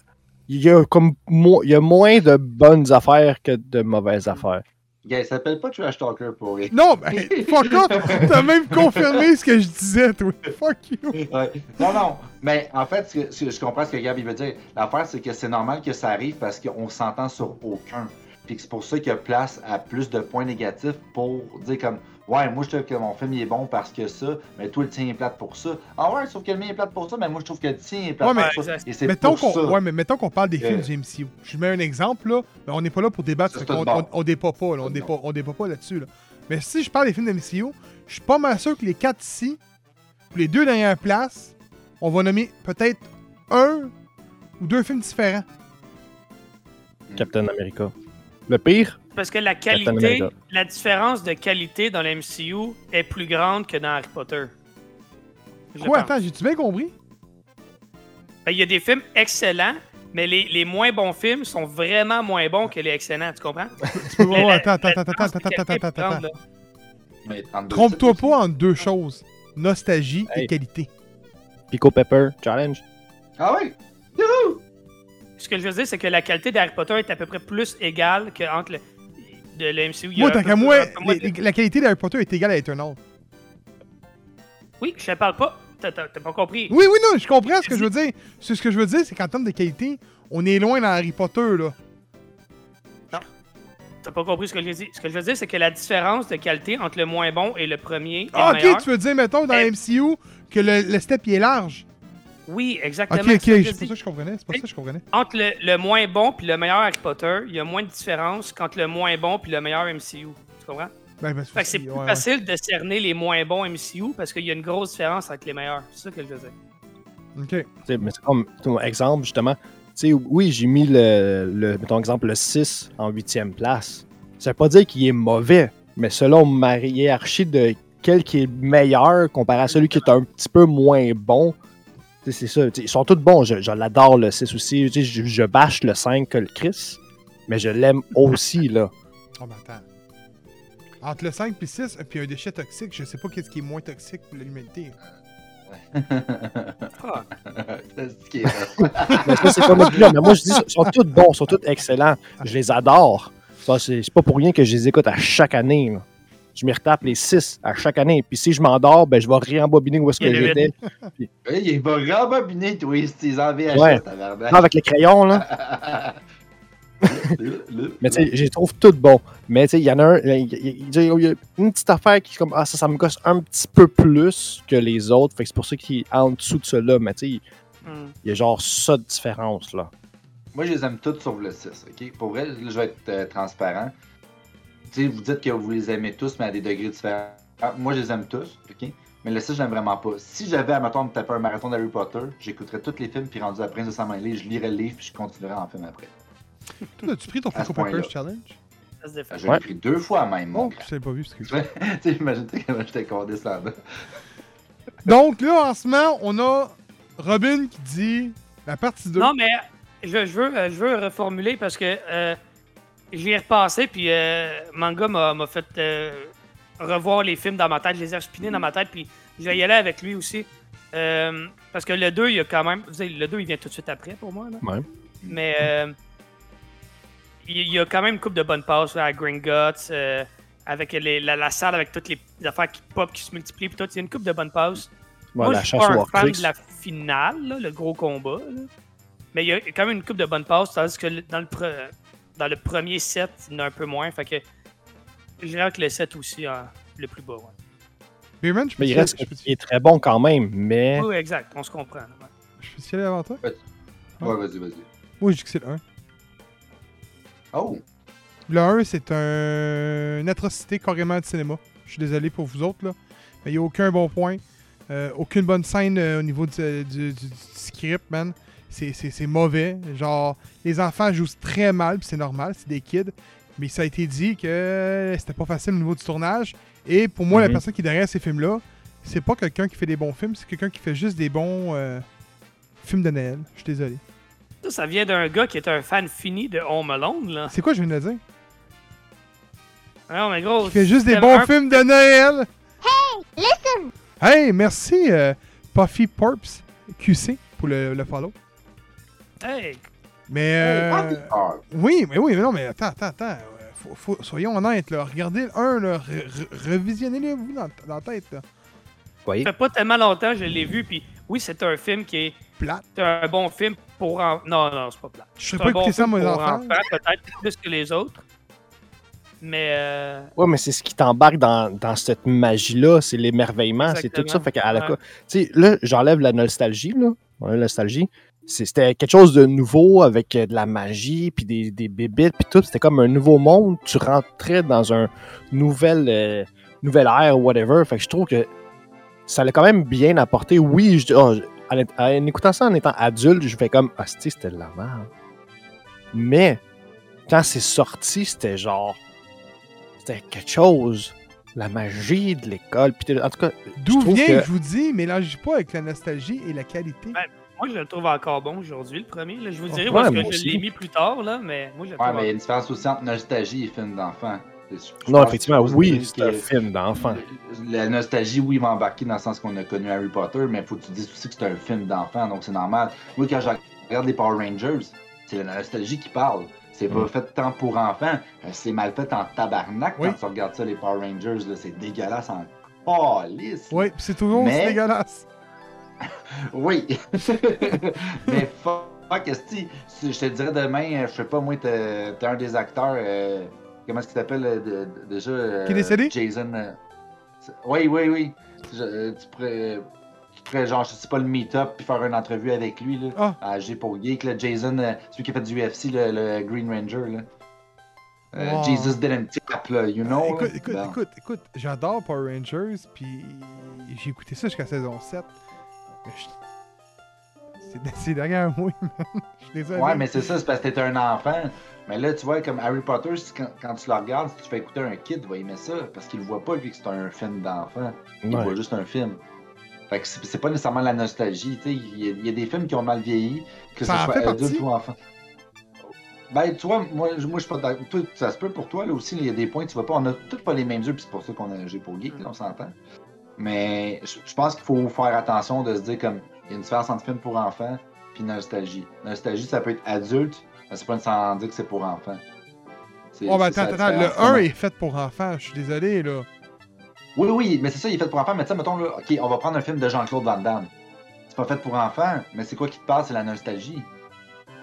il y a comme mo- il y a moins de bonnes affaires que de mauvaises affaires. Gars, il s'appelle pas Trash Talker pour rien. Non, ben, fuck off! T'as même confirmé ce que je disais, toi. Fuck you! Ouais. Non, non. Mais en fait, ce que- ce que je comprends ce que Gab il veut dire. L'affaire, c'est que c'est normal que ça arrive parce qu'on s'entend sur aucun. Puis que c'est pour ça qu'il y a place à plus de points négatifs pour dire comme Ouais, moi je trouve que mon film il est bon parce que ça, mais toi le tien est plate pour ça. Ah ouais, sauf que le mien est plate pour ça, mais moi je trouve que le tien est plate Ouais, mais- pour ça. exact. Et c'est Mettons pour qu'on ça. ouais, mais mettons qu'on parle des Euh. films du MCU. Je mets un exemple, là. mais on n'est pas là pour débattre. On, on débat pas, là, on, débat, on débat pas là-dessus. Là. Mais si je parle des films de MCU, je suis pas mal sûr que les quatre ici, pour les deux dernières places, on va nommer peut-être un ou deux films différents. Captain America. Le pire, Parce que la qualité, la différence de qualité dans le MCU est plus grande que dans Harry Potter. Je Quoi, pense. attends, j'ai-tu bien compris? Ben, Il y a des films excellents, mais les, les moins bons films sont vraiment moins bons que les excellents, tu comprends? Tu peux voir, attends, attends, attends, attends, attends, attends, attends. 32 Trompe-toi pas en deux choses. Nostalgie et qualité. Pico Pepper Challenge. Ah oui! Youhou! Ce que je veux dire, c'est que la qualité d'Harry Potter est à peu près plus égale que entre le, de le MCU. Il y a Moi, tant qu'à moi, les- de- la qualité d'Harry Potter est égale à Eternal. Oui, je te parle pas. T'as pas compris. Oui, oui, non, je comprends ce que je veux dire. Ce que je veux dire, c'est qu'en termes de qualité, on est loin dans Harry Potter, là. T'as pas compris ce que je dis. Ce que je veux dire, c'est que la différence de qualité entre le moins bon et le premier Ah, ok, tu veux dire, mettons, dans Eh. MCU, que le, le step il est large. Oui, exactement. Ok, ok, c'est dis. ça que je comprenais. C'est pas ça que je comprenais. Entre le, le moins bon puis le meilleur Harry Potter, il y a moins de différence qu'entre le moins bon puis le meilleur MCU. Tu comprends? Ben, ben, Fait que c'est plus ouais, ouais. facile de cerner les moins bons MCU parce qu'il y a une grosse différence avec les meilleurs. C'est ça que je veux dire. Ok. Tu sais, mais c'est comme ton exemple, justement. Tu sais, oui, j'ai mis le, le, mettons exemple, le 6 en huitième place. Ça veut pas dire qu'il est mauvais, mais selon ma hiérarchie de quel qui est meilleur comparé à celui qui est un petit peu moins bon, c'est ça. Ils sont tous bons. Je, je l'adore, le 6 aussi. Tu sais, Je, je bâche le 5 que le Chris, mais je l'aime aussi, là. Oh, ben attends. Entre le 5 et le 6, puis un déchet toxique, je sais pas qu'est-ce qui est moins toxique pour l'humanité. Ah. C'est ce qui est vrai. Mais ça, c'est pas. Mais moi, je dis, ils sont tous bons, ils sont tous excellents. Je les adore. Ça, c'est c'est pas pour rien que je les écoute à chaque année. là. Je m'y retape les six à chaque année. Puis si je m'endors, ben, je vais réembobiner où est-ce que j'étais. Hey, il va rembobiner, toi, c'est en VHS, Ouais. avec les crayons, là. Mais tu sais, je les trouve tous bons. Mais tu sais, il y en a un, il y a- une petite affaire qui, est comme, ah, ça, ça me gosse un petit peu plus que les autres. Fait que c'est pour ça qu'il est en dessous de cela. Mais tu sais, Hmm. il y a genre ça de différence, là. Moi, je les aime toutes sauf le 6, ok? Pour vrai, là, je vais être euh, transparent. Tu sais, vous dites que vous les aimez tous, mais à des degrés différents. Ah, Moi, je les aime tous, ok? Mais le 6, j'aime vraiment pas. Si j'avais, à mettons, me taper un marathon d'Harry Potter, j'écouterais tous les films, puis rendu à Prince de mêlé, je lirais le livre, puis je continuerais en film après. Toi, as-tu pris ton Peppers point-là. Challenge? Défend. Je l'ai Ouais. pris deux fois même, mon Oh, je l'ai pas vu, excuse. tu sais, imagine comment j'étais condescendant. Donc là, en ce moment, on a Robin qui dit la partie 2. Non, mais je, je veux, euh, je veux reformuler parce que euh, j'y ai repassé, puis euh, Manga m'a fait euh, revoir les films dans ma tête. Je les ai spinés dans ma tête, puis je vais y aller avec lui aussi. Euh, parce que le 2, il y a quand même. vous savez, Le 2, il vient tout de suite après pour moi. Là. Ouais. Mais il y a quand même une coupe de bonnes passes là, à Gringotts, euh, avec les- la, la salle avec toutes les affaires qui pop, qui se multiplient, puis tout. Il y a une coupe de bonnes passes. Ouais, Moi, la je suis pas un fan de la finale, là, le gros combat. Mais il y a quand même une coupe de bonnes passes, tandis que dans le, pre- dans le premier set, il y en a un peu moins. Fait que je dirais que le set aussi, hein, le plus bas. ouais. Beerman, je peux Mais il reste je peux- il est très bon quand même, mais Oui, exact, on se comprend. ouais. je peux y aller avant toi? Ouais, vas-y, vas-y. Moi, je dis que c'est le 1. Oh! Le 1, c'est un... une atrocité carrément de cinéma. Je suis désolé pour vous autres, là. Mais il n'y a aucun bon point. Euh, aucune bonne scène euh, au niveau du, du- du- du script, man. C'est- C'est c'est mauvais. Genre, les enfants jouent très mal, puis c'est normal, c'est des kids. Mais ça a été dit que c'était pas facile au niveau du tournage. Et pour moi, la Mhm. personne qui est derrière ces films-là, c'est pas quelqu'un qui fait des bons films, c'est quelqu'un qui fait juste des bons euh, films de Noël. Je suis désolé. Ça, ça vient d'un gars qui est un fan fini de Home Alone. Là. C'est quoi je viens de dire? Non, mais gros. Qui fait juste des bons un- films de Noël! Hey, listen! Hey, merci euh, Puffy Porps QC pour le, le follow. Hey, Mais euh, Ah, oui, mais oui, mais non, mais attends, attends, attends. euh, Faut, faut- soyons honnêtes, là. Regardez le 1, là. re- re- Revisionnez-le, vous, dans, dans la tête, là. oui. ça fait pas tellement longtemps que je l'ai vu, puis oui, c'est un film qui est Plate. c'est un bon film pour. en- Non, non, c'est pas plat. Je serais pas un bon écouter ça, mes pour enfants. peut-être plus que les autres. Mais. euh, Ouais, mais c'est ce qui t'embarque dans, dans cette magie-là, c'est l'émerveillement, c'est tout ça. Fait qu'à la Ouais. Tu sais, là, j'enlève la nostalgie, là. La nostalgie. C'est- C'était quelque chose de nouveau avec euh, de la magie, puis des, des bébites, puis tout. C'était comme un nouveau monde. Tu rentrais dans un nouvel, euh, nouvel air, whatever. Fait que je trouve que ça l'a quand même bien apporté. Oui, je, oh, en, en écoutant ça en étant adulte, je fais comme, ah, c'était de la merde. Mais quand c'est sorti, c'était genre, c'était quelque chose. La magie de l'école. En tout cas, D'où vient, que- je vous dis, mélangez pas avec la nostalgie et la qualité. Ouais. Moi, je le trouve encore bon aujourd'hui, le premier. là. Je vous Oh, dirai ouais, parce moi que je l'ai mis plus tard, là, mais moi, je le Ouais, trouve mais il y a une différence aussi entre nostalgie et film d'enfant. Non, effectivement, oui, c'est un film d'enfant. La nostalgie, oui, va embarquer dans le sens qu'on a connu Harry Potter, mais il faut que tu dises aussi que c'est un film d'enfant, donc c'est normal. Moi, quand je regarde les Power Rangers, c'est la nostalgie qui parle. C'est pas Mm. fait tant pour enfants. euh, C'est mal fait en tabarnak Oui. quand tu regardes ça, les Power Rangers. là, C'est dégueulasse en palice. Oui, pis c'est toujours Mais- dégueulasse. Oui. mais fuck, esti, si je te dirais demain, euh, je sais pas, moi, t'es t'es un des acteurs. euh, comment est-ce qu'il s'appelle euh, déjà euh, Qui est décédé? Jason. oui, oui, oui. Je- tu pourrais. Tu pourrais, genre, je sais pas, le meet-up puis faire une entrevue avec lui, là. Ah. À G pour Geek, là. Jason, euh, celui qui a fait du UFC, le, le Green Ranger, là. Euh, Wow. Jesus didn't tap, là, you know? écoute, là. écoute, Bon. écoute, écoute, j'adore Power Rangers, puis j'ai écouté ça jusqu'à saison 7. C'est- derrière moi, man. Je suis désolé. Ouais, mais c'est ça, c'est parce que t'es un enfant. Mais là, tu vois, comme Harry Potter, quand, quand tu le regardes, si tu fais écouter un kid, il va aimer ça. Parce qu'il le voit pas, vu que c'est un film d'enfant. Il Ouais. voit juste un film. Fait que c'est pas nécessairement la nostalgie. tu sais. Il y, a- il y a des films qui ont mal vieilli, que Ça ce en soit fait adulte partie? ou enfant. Ben, tu vois, moi, je- moi je suis pas d'accord. Ça se peut pour toi, là aussi, il y a des points tu vois pas. On a tous pas les mêmes yeux, puis c'est pour ça qu'on a G pour Geek, là, on s'entend. Mais je je pense qu'il faut faire attention de se dire comme il y a une différence entre film pour enfants puis nostalgie. Nostalgie, ça peut être adulte, mais c'est pas nécessairement dire que c'est pour enfants. Oh, ben attends, attends, le différence. 1 est fait pour enfants, je suis désolé, là. Oui, oui, mais c'est ça, il est fait pour enfants. Mais tu sais, mettons, là, OK, on va prendre un film de Jean-Claude Van Damme. C'est pas fait pour enfants, mais c'est quoi qui te parle? C'est la nostalgie.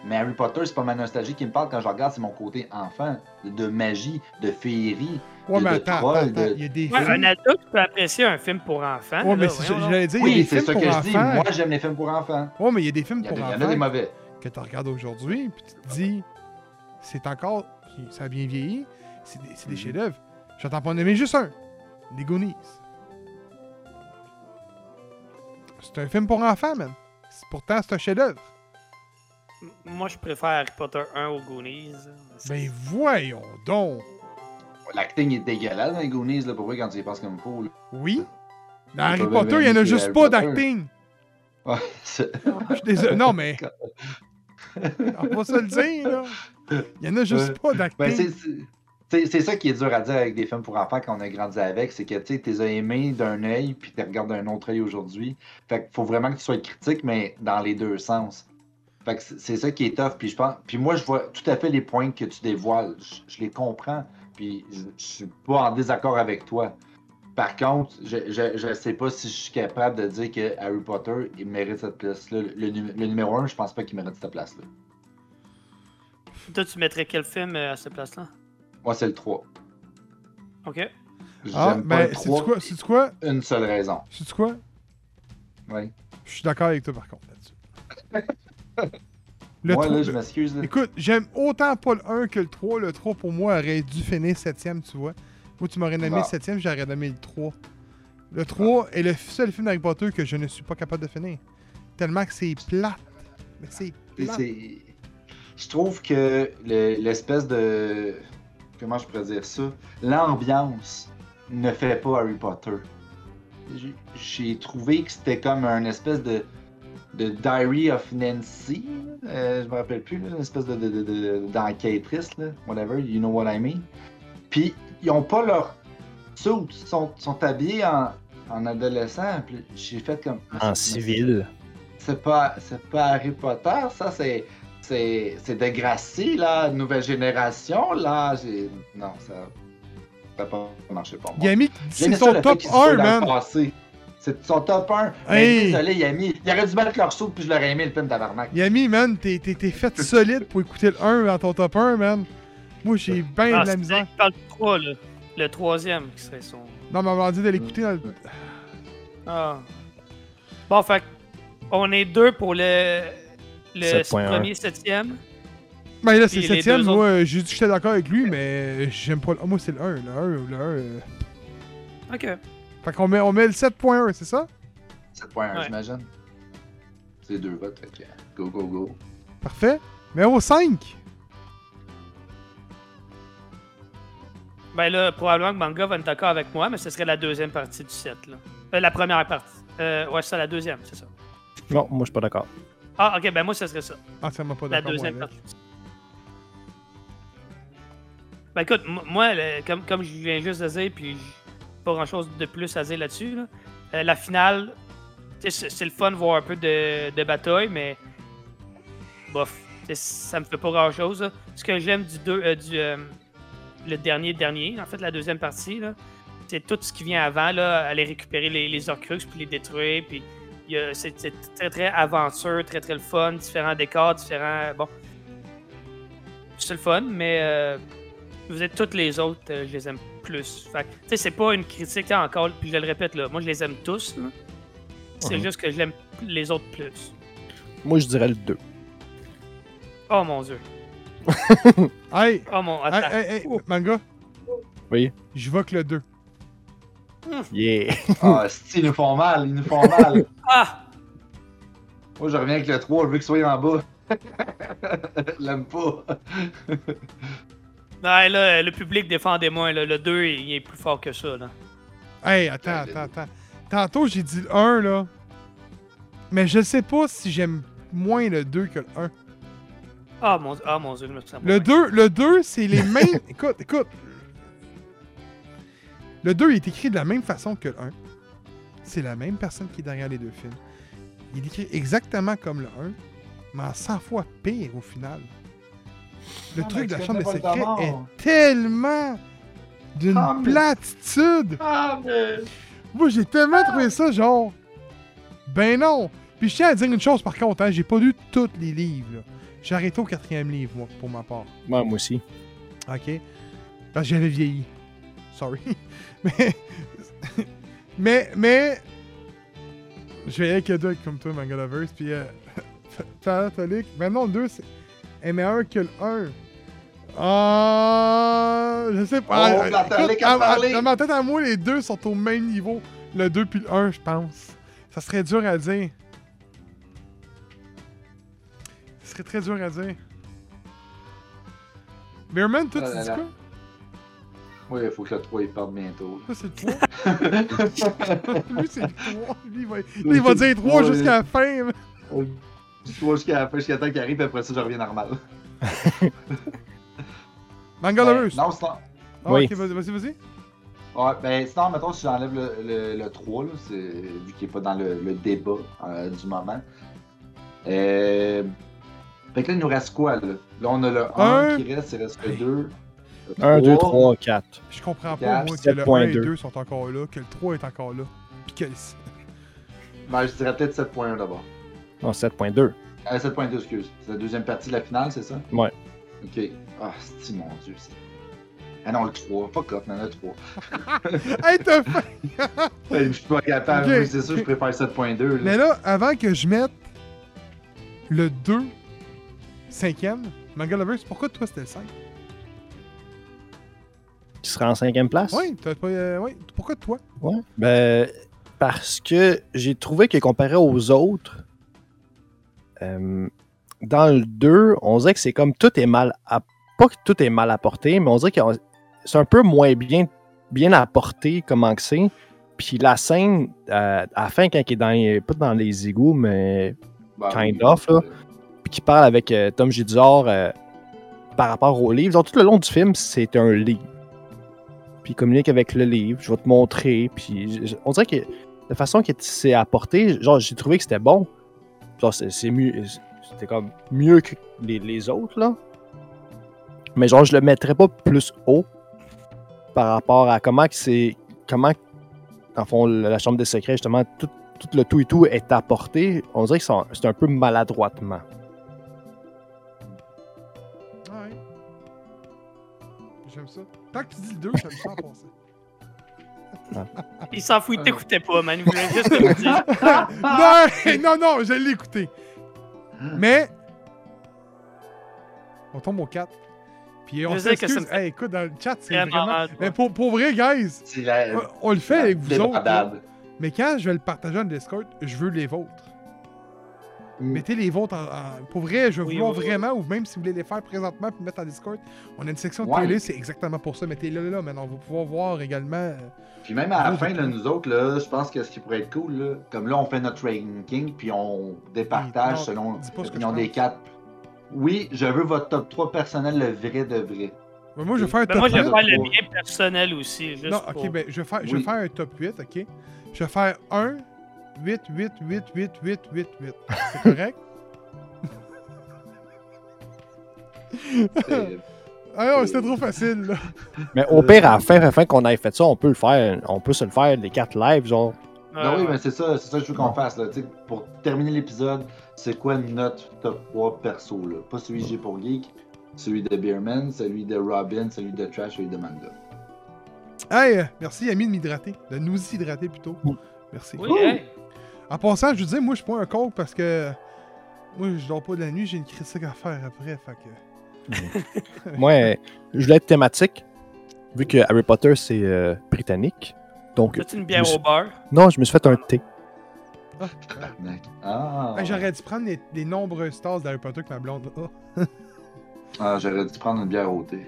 Mais Harry Potter, c'est pas ma nostalgie qui me parle quand je regarde, c'est mon côté enfant, de, de magie, de féerie. Ouais, de- mais de attends, troll, attends, attends, de- il y a des Ouais, un adulte peut apprécier un film pour enfants. Ouais, mais j'allais dire, il y a Oui, des c'est ça pour que je dis. enfants. Moi, j'aime les films pour enfants. Ouais, mais il y a des films pour en a, il y en enfants a des mauvais. que tu regardes aujourd'hui, puis tu te dis, c'est encore. Ça a bien vieilli, c'est des, des Mhm. chefs-d'œuvre. J'entends pas en aimer juste un Les Goonies. C'est un film pour enfants, man. C'est- Pourtant, c'est un chef-d'œuvre. Moi, je préfère Harry Potter 1 aux Goonies. Ben voyons donc. L'acting est dégueulasse dans les Goonies, là, pour vrai, quand tu y penses comme là. Oui, Dans Harry Potter, il y en a juste Harry pas d'acting. Ouais, Je suis désolé. Non, mais. On va se le dire, là. Il y en a juste pas Ben, d'acting. c'est- c'est- ça qui est dur à dire avec des films pour enfants qu'on a grandi avec, c'est que tu les as aimés d'un œil, puis tu les regardes d'un autre œil aujourd'hui. Fait qu'il faut vraiment que tu sois critique, mais dans les deux sens. Fait que c'est ça qui est tough. Puis je pense, puis moi, je vois tout à fait les points que tu dévoiles. Je, je les comprends. Puis je, je suis pas en désaccord avec toi. Par contre, je, je, je sais pas si je suis capable de dire que Harry Potter, il mérite cette place-là. Le, nu- le numéro 1, je pense pas qu'il mérite cette place-là. Toi, tu mettrais quel film euh, à cette place-là? Moi, c'est le 3. Ok. J'aime Ah, ben, c'est 3. quoi? C'est quoi? Une seule raison. C'est quoi? Oui. Je suis d'accord avec toi, par contre, là-dessus. Le moi, trou- là, je m'excuse. Écoute, j'aime autant pas le 1 que le 3. Le 3, pour moi, aurait dû finir 7ème, tu vois. Moi, tu m'aurais nommé Bon. le 7ème, j'aurais nommé le 3. Le 3 est le seul film d'Harry Potter que je ne suis pas capable de finir. Tellement que c'est plat. Mais c'est Et plat. c'est- Je trouve que le- l'espèce de. Comment je pourrais dire ça? L'ambiance ne fait pas Harry Potter. J'ai trouvé que c'était comme un espèce de. De Diary of Nancy. euh, je me rappelle plus, là, une espèce de, de, de- de- d'enquêtrice, là. Whatever, you know what I mean. Puis, ils ont pas leur. suit, Ils sont, sont habillés en, en adolescent. Puis j'ai fait comme. Ah, En c'est- civil. c'est pas, c'est pas Harry Potter, ça, c'est. C'est, c'est Degrassi, là, nouvelle génération, là. j'ai- Non, ça. Ça n'a pas marché pour moi. C'est ça, son top qu'ils se voient 1, dans le man. passé. C'est son top 1. Hey! Mais désolé, Yami. Il aurait dû mettre leur saut, puis je l'aurais aimé, le film tabarnak. Yami, man, t'es t'es- t'es fait solide pour écouter le 1 dans ton top 1, man. Moi, j'ai bien Ah, de la c'est misère. Je parle du 3, là. Le troisième qui serait son. Non, mais on m'a dit de l'écouter dans le. Ah. Bon, fait que on est deux pour le, le 7.1. premier septième. Ben là, c'est 7ème. deux Moi, j'ai dit que j'étais d'accord avec lui, mais j'aime pas le. ah, moi, c'est le 1. Le 1, le 1. euh. Ok. Fait qu'on met, on met le 7.1, c'est ça? 7.1, Ouais. j'imagine. C'est deux votes, fait que go, go, go. Parfait. Mais au 5. Ben là, probablement que Manga va être d'accord avec moi, mais ce serait la deuxième partie du set, là. Euh, la première partie. Euh, ouais, c'est la deuxième, c'est ça. Non, moi, je suis pas d'accord. Ah, ok, ben moi, ce serait ça. Entièrement pas La d'accord. deuxième moi, avec. partie. Ben écoute, moi, comme, comme je viens juste de dire, puis pas grand chose de plus à dire là-dessus, là, euh, la finale, c'est le fun voir un peu de, de bataille, mais bof, ça me fait pas grand chose. Ce que j'aime du, deux, euh, du euh, le dernier dernier, en fait, la deuxième partie, c'est tout ce qui vient avant, là, aller récupérer les, les Horcruxes puis les détruire, puis c'est très très aventure, très très le fun, différents décors, différents. Bon. C'est le fun, mais vous êtes toutes les autres, euh, je les aime plus. Fait que, tu sais, c'est pas une critique hein, encore, puis je le répète là, moi je les aime tous. là. C'est Mhm. juste que je l'aime les autres plus. Moi, je dirais le 2. Oh mon dieu. Hey, Oh mon. hey, Attends. hey, hey, manga? Oui. Je vote le 2. Yeah! Ah, si, ils nous font mal, ils nous font mal. Ah! Moi, je reviens avec le 3, je veux qu'il soit en bas. Je L'aime pas. Ouais, là, le public défendez-moi, là, le 2 il est plus fort que ça. Là. Hey, attends, attends, attends. Tantôt, j'ai dit le 1, là. Mais je sais pas si j'aime moins le 2 que le 1. Ah mon, ah, mon dieu, je me sens Le 2, le 2 c'est les mêmes. écoute, écoute. Le 2 est écrit de la même façon que le 1. C'est la même personne qui est derrière les deux films. Il est écrit exactement comme le 1, mais en 100 fois pire au final. Le Ah, truc de la chambre de c'est secret Voldemort. est tellement d'une Ah, mais- platitude. Ah, mais. Moi, j'ai tellement trouvé ça genre. Ben non! Puis je tiens à dire une chose par contre, hein, j'ai pas lu tous les livres. là. J'ai arrêté au quatrième livre, moi, pour ma part. Ouais, moi aussi. OK? Parce que j'avais vieilli. Sorry. Mais. mais. Mais. Je vais y aller avec 2 comme toi, Manga Lovers. Puis. Euh... Non, le 2 c'est... est meilleur que le 1. Ah. Je sais pas. Oh, Ah, Catholique écoute, à- à-. Dans ma tête à moi, les deux sont au même niveau. Le 2 puis le 1, je pense. Ça serait dur à dire. Ça serait très dur à dire. Beerman, toi, Oh tu là dis là. quoi? Oui, il faut que le 3 il parte bientôt. Ça, c'est le 3. Lui, c'est le 3. Lui, il va, lui, il va dire 3 Ouais. jusqu'à la fin. Mais- Je vois jusqu'à la fin, jusqu'à temps qu'il arrive, puis après ça, je reviens normal. Manga Ben, non, sinon. Ah, Oui. ok, vas-y, vas-y, vas-y. Ouais, ben sinon, mettons, si j'enlève le, le, le 3, là, c'est, vu qu'il n'est pas dans le, le débat euh, du moment. Euh, fait que là, il nous reste quoi, là? Là, on a le 1 Un. qui reste, il reste le 2. 1, 2, 3, 4. Je comprends pas, Quatre, moi, que le 1 et 7.2. 2 sont encore là, que le 3 est encore là. Puis que le... Ben, je dirais peut-être 7.1 d'abord. Non, 7.2. Euh, 7.2, excuse. C'est la deuxième partie de la finale, c'est ça? Ouais. Ok. Ah, c'est mon dieu. Ah non, le 3. Fuck off, man, le 3. Hey, t'as fait! Hey, je suis pas capable, Ok. oui, c'est sûr, je préfère 7.2. là. Mais là, avant que je mette le 2 cinquième, Manga Lovers, pourquoi toi c'était le 5? Qui sera en cinquième place? Oui, t'as pas. euh, ouais. Pourquoi toi? Ouais. Ben, parce que j'ai trouvé que comparé aux autres, euh, dans le 2, on dirait que c'est comme tout est mal. à- Pas que tout est mal apporté, mais on dirait que c'est un peu moins bien, bien apporté comment que c'est. Puis la scène, euh, à la fin, quand il est dans, les- pas dans les égouts, mais Ben, kind oui, of, là. euh, puis qui parle avec euh, Tom Jedusor euh, par rapport au livre. Genre, tout le long du film, c'est un livre. Puis il communique avec le livre, je vais te montrer. Puis on dirait que la façon que c'est apporté, genre, j'ai trouvé que c'était bon. C'est mieux. C'était comme mieux que les, les autres, là. Mais genre, je le mettrais pas plus haut par rapport à comment c'est. Comment, en fond, la chambre des secrets, justement, tout, tout le tout et tout est apporté. On dirait que c'est un- peu maladroitement. Ouais. J'aime ça. Tant que tu dis le 2, j'aime ça en passant. Il s'en fout, il t'écoutait pas, man. Il voulait juste te le dire. non, non, non, je l'ai écouté. Mais. On tombe au 4. Puis on s'excuse. me fait Hey, écoute, dans le chat, c'est Vraiment mal, Mais pour, pour vrai, guys, la. on- on le fait avec vous autres. Mais quand je vais le partager en Discord, je veux les vôtres. Mm. Mettez les vôtres en, en- Pour vrai, je veux Oui, vouloir oui, oui. vraiment, ou même si vous voulez les faire présentement puis mettre en Discord, on a une section de Ouais. télé, c'est exactement pour ça. Mettez-le là, maintenant. On va pouvoir voir également. euh, Puis même à la fin, là, nous autres, là, je pense que ce qui pourrait être cool, là, comme là, on fait notre ranking, puis on départage non, selon l'opinion des quatre. Oui, je veux votre top 3 personnel, le vrai de vrai. moi, je vais faire un Ben, top moi, je vais 8. faire le mien personnel aussi. Juste Non, pour- ok, ben, je vais faire, je vais faire un top 8, ok? Je vais faire 1, 8, 8, 8, 8, 8, 8, 8. C'est correct? C'est- Ah non, c'était trop facile, là. Mais au pire, à la fin, à la fin qu'on ait fait ça, on peut le faire. On peut se le faire les quatre live, genre. Euh, Ben oui, mais c'est ça, c'est ça que je veux qu'on fasse. Là. Pour terminer l'épisode, c'est quoi notre top 3 perso? Là? Pas celui que j'ai pour Geek, celui de Beerman, celui de Robin, celui de Trash, celui de Manga. Hey, euh, merci, Ami, de m'hydrater. De nous hydrater plutôt. Merci. Oui, hey. En passant, je vous disais, moi, je suis pas un coke parce que. Moi, je dors pas de la nuit, j'ai une critique à faire après, fait que. Moi, euh, je voulais être thématique, vu que Harry Potter, c'est euh, britannique. Donc, As-tu une bière au beurre? non, je me suis fait un thé. Ah, Hey, J'aurais dû prendre les, les nombreuses tasses d'Harry Potter que ma blonde a. ah j'aurais dû prendre une bière au thé.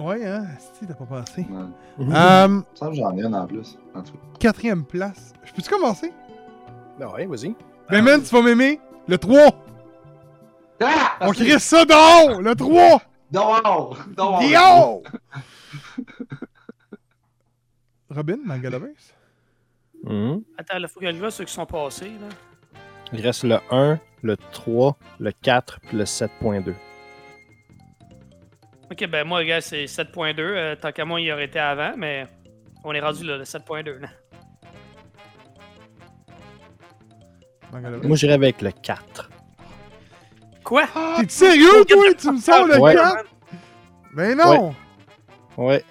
Ouais, hein, si, t'as pas. Mhm. Euh, Ça, j'en ai une en plus. En tout cas. quatrième place. Je peux-tu commencer? Ah ouais, vas-y. Ben, man, tu vas m'aimer. Le 3. Ah! On crie ça dehors! Le 3! Dehors! Dehors! Dehors! Robin, Manga Lovers? Mhm. Attends, il faut que je vois ceux qui sont passés. Là. Il reste le 1, le 3, le 4 puis le 7.2. Ok, ben moi, gars, c'est 7.2. Euh, tant qu'à moi, il aurait été avant, mais on est rendu là, le 7.2. là. Manga Lovers? Moi, j'irais avec le 4. Quoi? T'es sérieux, toi? Tu me sors le Ouais. 4? Ben non! Ouais.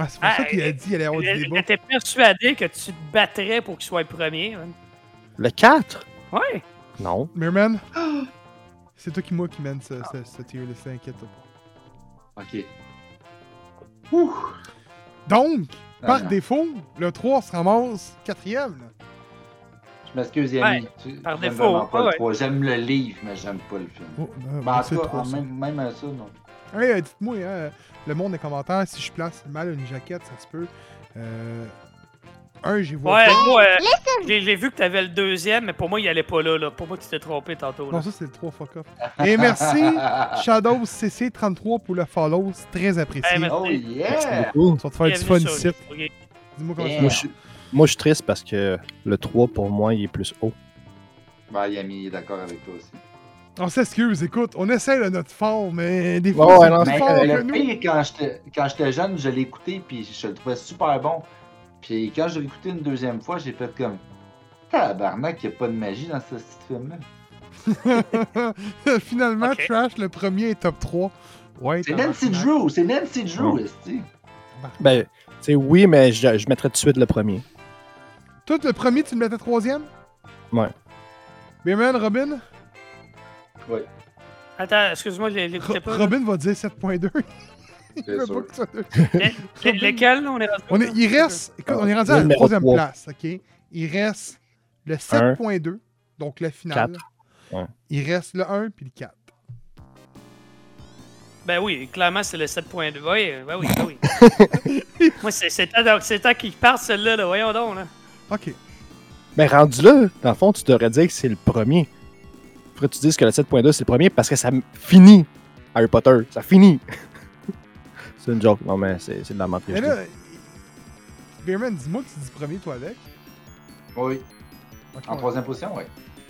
Ah, c'est pour Ah, ça qu'il a euh, dit qu'il allait avoir du débat. J'étais persuadé que tu te battrais pour qu'il soit le premier. man. Le 4? Ouais. Non. Merman, c'est toi qui moi qui mène ce, ce, ce tier list, inquiète-toi pas. Ok. Donc, par Ah, non. défaut, le 3 se ramasse quatrième. là. Je m'excuse, Yannick. Ouais, Tu- par défaut, vraiment pas ouais. le 3. J'aime le livre, mais j'aime pas le film. Oh, Ben, en c'est tout le cas, 3, en ça. même, même à ça, non. Hey, dites-moi, hein, le monde des commentaires, si je place mal une jaquette, ça se peut. Euh, un, j'y vois Ouais, pas. moi, euh, j'ai vu que t'avais le deuxième, mais pour moi, il allait pas là. là. Pour moi, tu t'es trompé tantôt. là. Non, ça, c'est le 3 fuck off. Et merci, Shadow CC33 pour le follow. C'est très apprécié. Hey, merci. Oh Merci yeah! beaucoup. On va te faire du fun ici. Dis-moi comment Yeah. ça Moi, va. je, suis- moi, je suis triste parce que le 3, pour moi, il est plus haut. Ben, Yami est d'accord avec toi aussi. On s'excuse, écoute, on essaie de notre fort, mais des fois, ouais, c'est non, plus Mais fort euh, que le nous. pire, quand j'étais quand j'étais jeune, je l'ai écouté puis je le trouvais super bon. Puis quand je l'ai écouté une deuxième fois, j'ai fait comme Tabarnak, il n'y a pas de magie dans ce petit film-là. Finalement. Trash, le premier est top 3. Ouais, C'est Nancy. Drew, c'est Nancy Drew, Ouais. esti. Ben, tu sais, oui, mais je, je mettrais tout de suite le premier. Toi, le premier, tu le mettais troisième? Ouais. Beerman, Robin? Attends, excuse-moi, je l'écoutais pas. là. Robin va dire 7.2. Il C'est veut sûr. pas que ça soit- Le- le- Lequel, là, on est rendu? On est, il reste, écoute, on est rendu à la troisième trois. place, ok? Il reste le 7.2, donc le final. Ouais. Il reste le 1 puis le 4. Ben oui, clairement, c'est le 7.2. Oui, ben oui, ben oui. Moi, c'est c'est temps, qu'il parte, celle-là, là. Voyons donc, là. Ok. Mais rendu là, dans le fond, tu devrais dire que c'est le premier. Faudrait que tu dises que le 7.2 c'est le premier parce que ça finit Harry Potter. Ça finit. c'est une joke. Non, mais c'est de la menterie. Mais là, Beerman, dis-moi que tu dis premier, toi, avec. Oui. En ouais. troisième position, oui.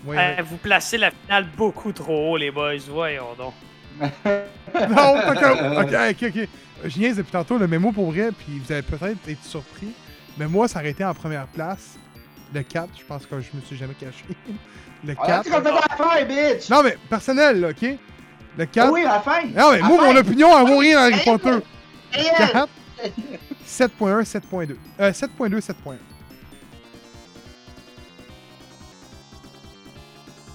Ouais, Euh, vous placez la finale beaucoup trop haut, les boys. Voyons donc. Non, ok, ok, ok, ok. Je niaise depuis tantôt, le mémo pour vrai, puis vous allez peut-être être surpris. Mais moi, ça aurait été en première place. Le 4, je pense que je me suis jamais caché. Le Ah, 4. tu comptes pas la fin, bitch! Non, mais personnel, là, ok? Le 4. Ah oui, à la fin! Non, mais moi, À mon opinion, elle vaut rien dans Harry Potter. Hey, 4. 7.1, 7.2. Euh, 7.2, 7.1.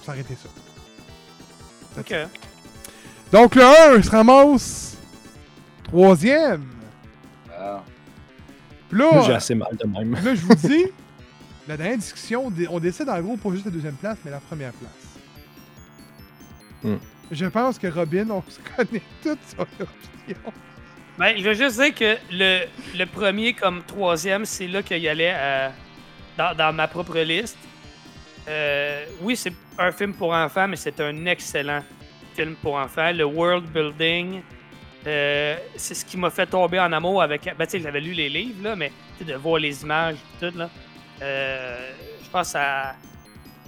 Ça aurait été ça. Ok. Donc, le 1 se ramasse. Troisième. Ah. Puis Moi, j'ai là, assez mal de même. là, je vous dis, la dernière discussion, on dé- on décide en gros pas juste la deuxième place, mais la première place. Hmm. Je pense que Robin, on se connaît toutes son opinion. Ben, je veux juste dire que le, le premier comme troisième, c'est là qu'il allait euh, dans, dans ma propre liste. Euh, oui, c'est un film pour enfants, mais c'est un excellent film pour enfants. Le world building, euh, c'est ce qui m'a fait tomber en amour avec. Ben, tu sais, j'avais lu les livres, là, mais de voir les images et tout, là. je pense à.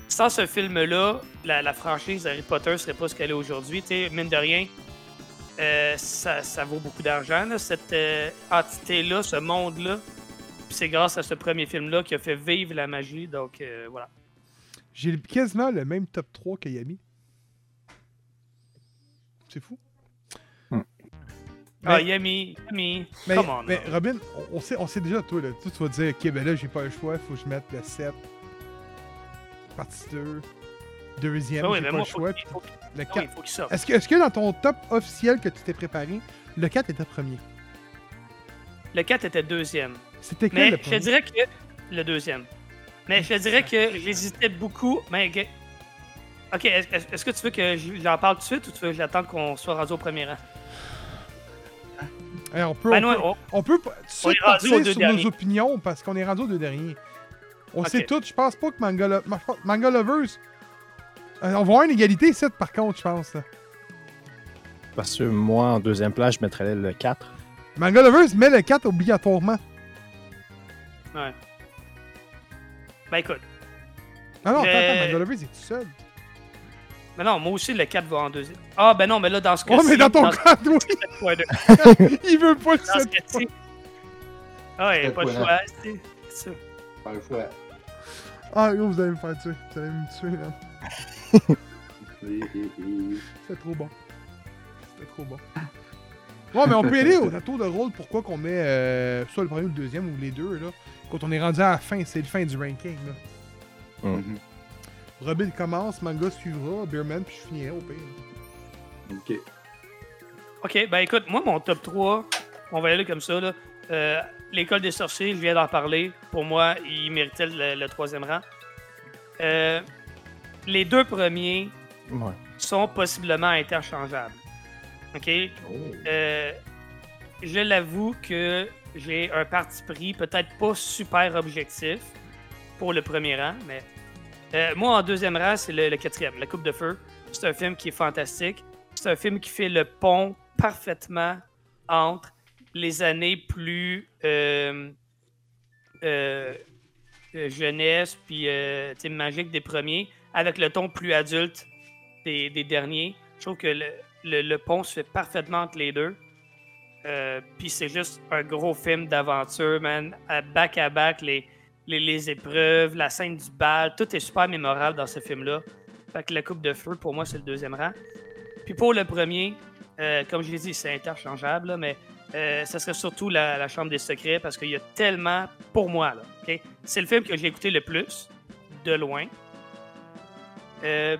Sans ce film-là, la, la franchise Harry Potter serait pas ce qu'elle est aujourd'hui. Tu mine de rien, euh, ça, ça vaut beaucoup d'argent, cette euh, entité-là, ce monde-là. Puis c'est grâce à ce premier film-là qui a fait vivre la magie. Donc, euh, voilà. J'ai quasiment le même top 3 que Yami. C'est fou. Ah, Mais- Yami, Yami, Mais, come on. mais là. Robin, on, on sait, on sait déjà, toi, là, toi, tu vas dire, ok, ben là, j'ai pas le choix, faut que je mette le 7. Partie 2. Deuxième, Ah oui, j'ai pas moi, le choix. qu'il- puis faut- le oui, 4. il faut qu'il sorte. Est-ce que, dans ton top officiel que tu t'es préparé, le 4 était premier? Le 4 était deuxième. C'était quel Mais le je te premier? dirais que. Le deuxième. Mais je te dirais que j'hésitais beaucoup. Mais. Ok, est-ce que tu veux que j'en parle tout de suite ou tu veux que j'attende qu'on soit rendu au premier rang? On peut, Ben on non, peut, on- on peut on partir sur derniers. nos opinions parce qu'on est rendu aux deux derniers. On sait tout, je pense pas que Manga, Manga Lovers. Euh, on va avoir une égalité ici, par contre, je pense. là. Parce que moi, en deuxième place, je mettrais le 4. Manga Lovers met le 4 obligatoirement. Ouais. Ben écoute. Ah non, attends, attends, Manga Lovers est tout seul. Mais non, moi aussi, le 4 va en deuxième. Ah, ben non, mais là, dans ce Oh, cas-ci. mais dans ton cas, 7.2. il veut pas le Dans ce 7. cas-ci. Ah, ouais, pas le 7.9. choix. c'est- c'est ça. Parfois. Ah, yo, vous allez me faire tuer. Vous allez me tuer, là. C'était trop bon. C'était trop bon. Ouais, mais on peut y aller au tour de rôle. Pourquoi qu'on met euh, soit le premier ou le deuxième ou les deux, là. Quand on est rendu à la fin, c'est le fin du ranking, là. Mhm. Robin commence, Manga suivra, Beerman, puis je finirai au pire. Ok. Ok, ben écoute, moi, mon top 3, on va y aller comme ça. là. Euh, L'école des sorciers, je viens d'en parler. Pour moi, il méritait le, le troisième rang. Euh, les deux premiers Ouais. sont possiblement interchangeables. OK? Oh. Euh, je l'avoue que j'ai un parti pris peut-être pas super objectif pour le premier rang, mais euh, moi en deuxième rang, c'est le, le quatrième, La Coupe de Feu. C'est un film qui est fantastique. C'est un film qui fait le pont parfaitement entre les années plus euh, jeunesse puis sais, magique des premiers avec le ton plus adulte des, des derniers. Je trouve que le, le- pont se fait parfaitement entre les deux. Euh, puis c'est juste un gros film d'aventure, man. Back à back, les, les, les épreuves, la scène du bal, tout est super mémorable dans ce film-là. Fait que la coupe de feu, pour moi, c'est le deuxième rang. Puis pour le premier, euh, comme je l'ai dit, c'est interchangeable, mais euh, ça serait surtout la, la Chambre des secrets parce qu'il y a tellement, pour moi, c'est le film que j'ai écouté le plus, de loin. Euh,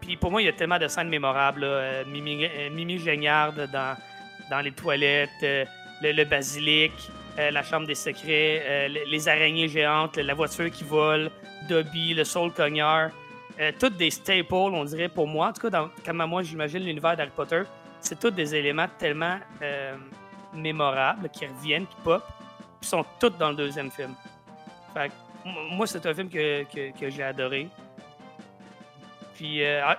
puis pour moi, il y a tellement de scènes mémorables. Euh, Mimi, euh, Mimi dans, dans les toilettes, le, basilic, la chambre des secrets, le- les araignées géantes, la voiture qui vole, Dobby, le soul cogneur. Toutes des staples, on dirait, pour moi. En tout cas, dans, comme moi, j'imagine l'univers d'Harry Potter, c'est tous des éléments tellement mémorables qui reviennent, qui pop, qui sont toutes dans le deuxième film. Moi, c'est un film que- que j'ai adoré. Puis, euh, ah,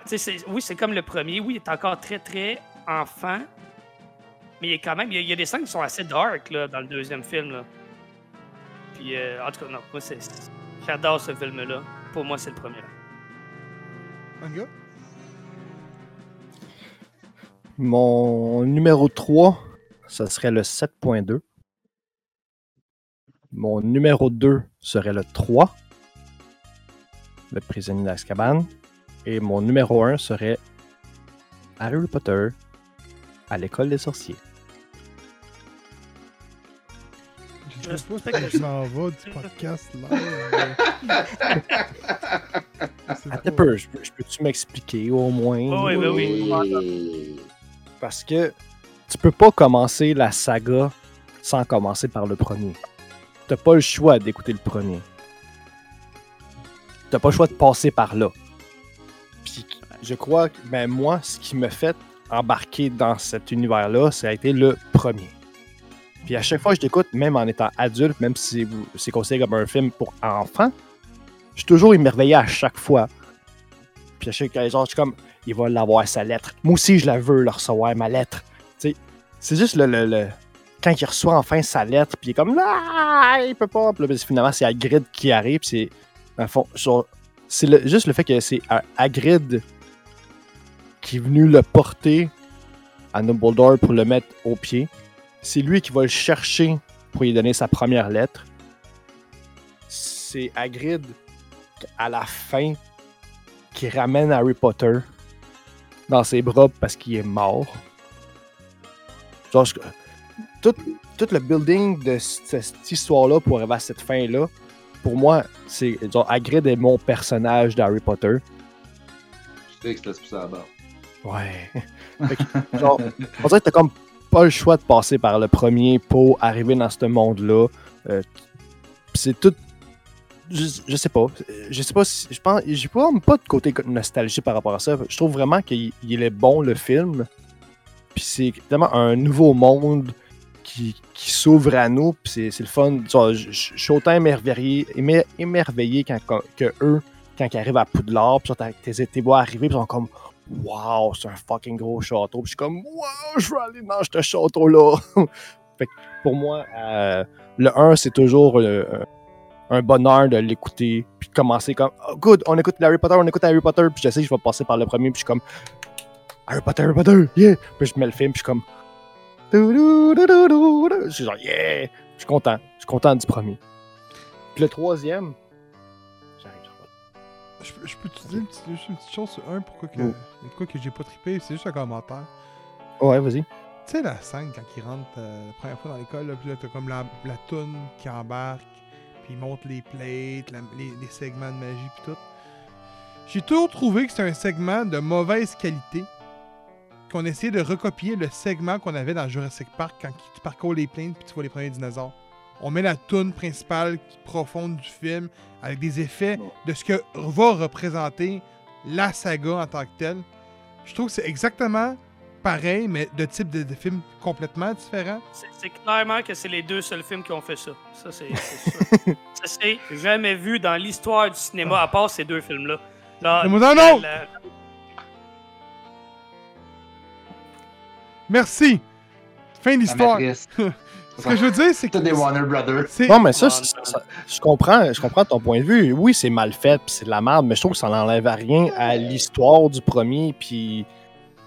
oui, c'est comme le premier. Oui, il est encore très, très enfant. Mais il y a quand même, il y a, il y a des scènes qui sont assez dark là, dans le deuxième film. Là. Puis, euh, en tout cas, non, moi, c'est, j'adore ce film-là. Pour moi, c'est le premier. Manga? Mon numéro 3, ça serait le 7.2. Mon numéro 2 serait le 3, le prisonnier d'Azkaban. Et mon numéro 1 serait Harry Potter à l'école des sorciers. Je Je sais pas je m'en vais du podcast là. Attends un peu, je, peux- je peux-tu m'expliquer au moins? Oh, oui, oui, oui. Oui. Parce que tu peux pas commencer la saga sans commencer par le premier. T'as pas le choix d'écouter le premier. T'as pas le choix de passer par là. Puis je crois que ben, moi, ce qui me fait embarquer dans cet univers-là, ça a été le premier. Puis à chaque fois que je l'écoute, même en étant adulte, même si c'est considéré comme un film pour enfants, je suis toujours émerveillé à chaque fois. Puis à chaque genre, je suis comme, il va l'avoir sa lettre. Moi aussi, je la veux, le recevoir, ma lettre. C'est juste le, le- le- Quand il reçoit enfin sa lettre, puis il est comme Ah, il peut pas. Puis là, ben, finalement, c'est Hagrid qui arrive, puis c'est. dans le fond, genre, c'est juste le fait que c'est Hagrid qui est venu le porter à Dumbledore pour le mettre au pied. C'est lui qui va le chercher pour lui donner sa première lettre. C'est Hagrid à la fin qui ramène Harry Potter dans ses bras parce qu'il est mort. Genre, tout, tout le building de c- cette histoire-là pour arriver à cette fin-là, pour moi, c'est genre Hagrid est mon personnage d'Harry Potter. Je sais que c'était ça là-bas. Ouais. Fait que, genre, on dirait que t'as comme pas le choix de passer par le premier pour arriver dans ce monde-là. Euh, c'est tout. Je, je sais pas. Je sais pas si. Je pense. J'ai pas, pas de côté nostalgie par rapport à ça. Je trouve vraiment qu'il il est bon, le film. Puis c'est tellement un nouveau monde qui, s'ouvre à nous. C'est, le fun. Je, suis autant émerveillé, émer- émerveillé quand, quand- que eux quand ils arrivent à Poudlard. Puis tes, tes voix arriver. Puis ils sont comme Wow, c'est un fucking gros château. Puis je suis comme, wow, je veux aller dans ce château-là. fait que pour moi, euh, le 1, c'est toujours euh, un bonheur de l'écouter. Puis de commencer comme, oh, good, on écoute Harry Potter, on écoute Harry Potter. Puis je sais je vais passer par le premier. Puis je suis comme, Harry Potter, Harry Potter, yeah. Puis je mets le film. Puis je suis comme, je suis genre, yeah. Je suis content. Je suis content du premier. Puis le troisième, j'arrive. Je, peux- je peux te dire une petite, juste une petite chose sur un, pourquoi que, Oh. quoi que j'ai pas trippé, c'est juste un commentaire. Ouais, vas-y. Tu sais la scène quand il rentre euh, la première fois dans l'école, là, puis là t'as comme la, la toune qui embarque, puis il monte les plates, la- les, les segments de magie puis tout. J'ai toujours trouvé que c'est un segment de mauvaise qualité. Qu'on essayait de recopier le segment qu'on avait dans Jurassic Park quand tu parcours les plaines puis tu vois les premiers dinosaures. On met la toune principale profonde du film avec des effets de ce que va représenter la saga en tant que telle. Je trouve que c'est exactement pareils, mais de type de, de films complètement différents. C'est c'est clairement que c'est les deux seuls films qui ont fait ça. Ça, c'est c'est sûr. ça s'est jamais vu dans l'histoire du cinéma, à part ces deux films-là. Là, Mais moi, non, la- non! la- Merci! Fin de l'histoire. Ce que je veux dire, c'est que. Des Warner Brothers. Non, mais ça, je comprends, je comprends ton point de vue. Oui, c'est mal fait, puis c'est de la merde, mais je trouve que ça n'enlève à rien à l'histoire du premier, puis